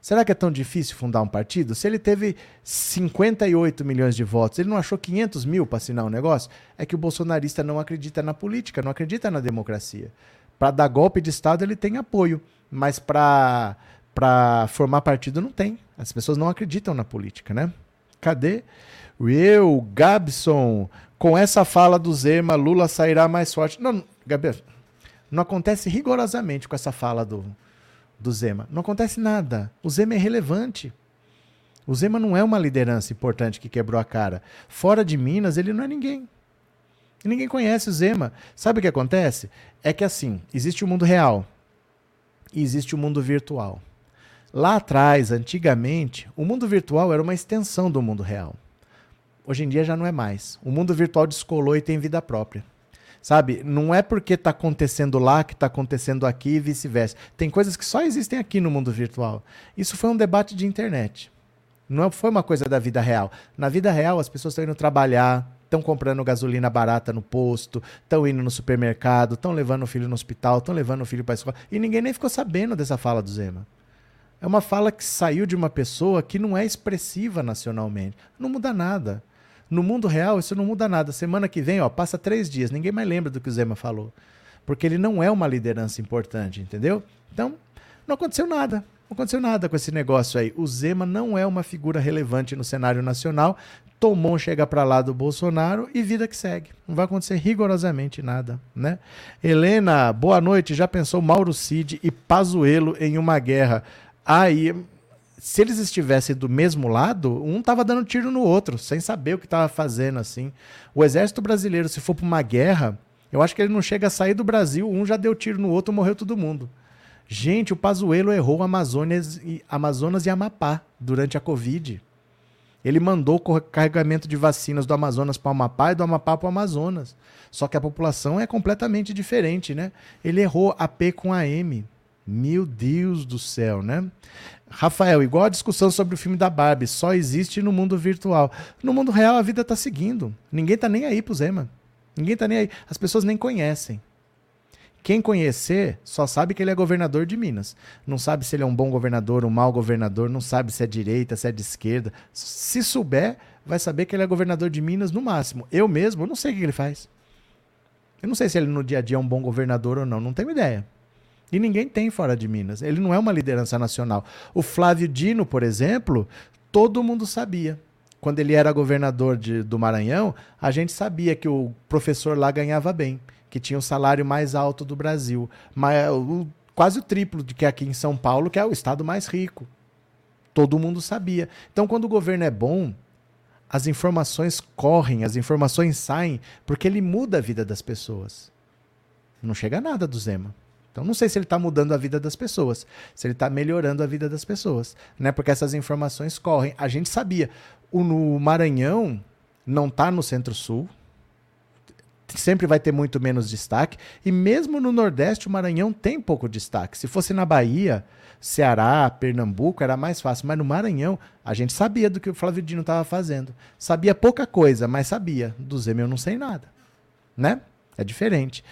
Será que é tão difícil fundar um partido? Se ele teve 58 milhões de votos, ele não achou 500 mil para assinar um negócio? É que o bolsonarista não acredita na política, não acredita na democracia. Para dar golpe de Estado, ele tem apoio, mas para formar partido, não tem. As pessoas não acreditam na política, né? Cadê? Eu, Gabson, com essa fala do Zema, Lula sairá mais forte. Não, Gabriel, não acontece rigorosamente com essa fala do, do Zema. Não acontece nada. O Zema é relevante. O Zema não é uma liderança importante que quebrou a cara. Fora de Minas, ele não é ninguém. ninguém conhece o Zema. Sabe o que acontece? É que assim, existe o mundo real e existe o mundo virtual. Lá atrás, antigamente, o mundo virtual era uma extensão do mundo real. Hoje em dia já não é mais. O mundo virtual descolou e tem vida própria. Sabe? Não é porque está acontecendo lá que está acontecendo aqui e vice-versa. Tem coisas que só existem aqui no mundo virtual. Isso foi um debate de internet. Não foi uma coisa da vida real. Na vida real, as pessoas estão indo trabalhar, estão comprando gasolina barata no posto, estão indo no supermercado, estão levando o filho no hospital, estão levando o filho para a escola. E ninguém nem ficou sabendo dessa fala do Zema. É uma fala que saiu de uma pessoa que não é expressiva nacionalmente. Não muda nada. No mundo real, isso não muda nada. Semana que vem, ó, passa três dias, ninguém mais lembra do que o Zema falou. Porque ele não é uma liderança importante, entendeu? Então, não aconteceu nada. Não aconteceu nada com esse negócio aí. O Zema não é uma figura relevante no cenário nacional. Tomou chega para lá do Bolsonaro e vida que segue. Não vai acontecer rigorosamente nada, né? Helena, boa noite. Já pensou Mauro Cid e Pazuello em uma guerra? Aí, se eles estivessem do mesmo lado, um tava dando tiro no outro, sem saber o que tava fazendo, assim. O exército brasileiro, se for para uma guerra, eu acho que ele não chega a sair do Brasil, um já deu tiro no outro, morreu todo mundo. Gente, o Pazuello errou Amazonas e, Amazonas e Amapá durante a Covid. Ele mandou o carregamento de vacinas do Amazonas para o Amapá e do Amapá para o Amazonas. Só que a população é completamente diferente, né? Ele errou AP com AM. Meu Deus do céu, né? Rafael, igual a discussão sobre o filme da Barbie, só existe no mundo virtual. No mundo real a vida tá seguindo. Ninguém tá nem aí pro Zema. Ninguém tá nem aí. As pessoas nem conhecem. Quem conhecer só sabe que ele é governador de Minas. Não sabe se ele é um bom governador, um mau governador, não sabe se é direita, se é de esquerda. Se souber, vai saber que ele é governador de Minas no máximo. Eu mesmo, eu não sei o que ele faz. Eu não sei se ele no dia a dia é um bom governador ou não, não tenho ideia. E ninguém tem fora de Minas. Ele não é uma liderança nacional. O Flávio Dino, por exemplo, todo mundo sabia. Quando ele era governador de, do Maranhão, a gente sabia que o professor lá ganhava bem, que tinha o salário mais alto do Brasil. Mas, o, quase o triplo de que aqui em São Paulo, que é o estado mais rico. Todo mundo sabia. Então, quando o governo é bom, as informações correm, as informações saem, porque ele muda a vida das pessoas. Não chega nada do Zema. Então não sei se ele está mudando a vida das pessoas, se ele está melhorando a vida das pessoas, né? Porque essas informações correm. A gente sabia. O no Maranhão não está no Centro-Sul, sempre vai ter muito menos destaque. E mesmo no Nordeste, o Maranhão tem pouco destaque. Se fosse na Bahia, Ceará, Pernambuco, era mais fácil. Mas no Maranhão, a gente sabia do que o Flávio Dino estava fazendo. Sabia pouca coisa, mas sabia. Do Zema eu não sei nada. Né? É diferente.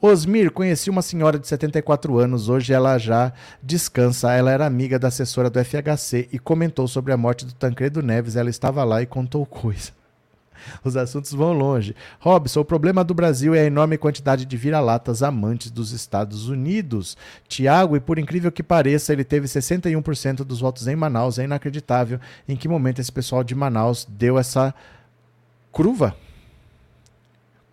Osmir, conheci uma senhora de 74 anos, hoje ela já descansa. Ela era amiga da assessora do FHC e comentou sobre a morte do Tancredo Neves. Ela estava lá e contou coisa. Os assuntos vão longe. Robson, o problema do Brasil é a enorme quantidade de vira-latas amantes dos Estados Unidos. Tiago, e por incrível que pareça, ele teve 61% dos votos em Manaus. É inacreditável em que momento esse pessoal de Manaus deu essa curva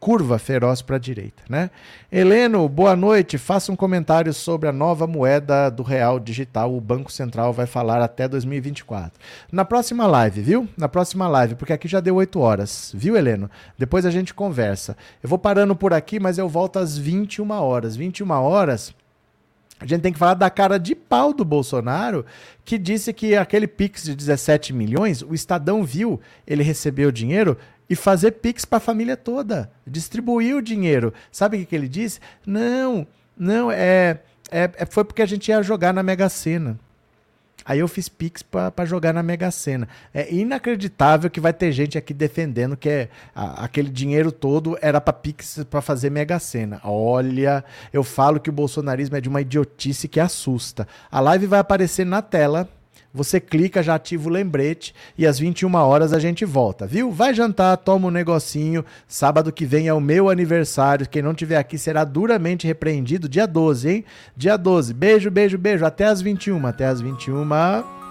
curva feroz para a direita, né? Heleno, boa noite. Faça um comentário sobre a nova moeda do real digital. O Banco Central vai falar até 2024. Na próxima live, viu? Na próxima live, porque aqui já deu 8 horas, viu, Heleno? Depois a gente conversa. Eu vou parando por aqui, mas eu volto às 21 horas. 21 horas. A gente tem que falar da cara de pau do Bolsonaro, que disse que aquele Pix de 17 milhões, o Estadão viu, ele recebeu o dinheiro, e fazer pix para a família toda, distribuir o dinheiro. Sabe o que, que ele disse? Não, não, é, é, é, foi porque a gente ia jogar na Mega Sena. Aí eu fiz Pix para jogar na Mega Sena. É inacreditável que vai ter gente aqui defendendo que é, a, aquele dinheiro todo era para Pix para fazer Mega Sena. Olha, eu falo que o bolsonarismo é de uma idiotice que assusta. A live vai aparecer na tela você clica, já ativa o lembrete e às 21 horas a gente volta, viu? Vai jantar, toma um negocinho. Sábado que vem é o meu aniversário. Quem não tiver aqui será duramente repreendido dia 12, hein? Dia 12. Beijo, beijo, beijo. Até às 21. Até às 21.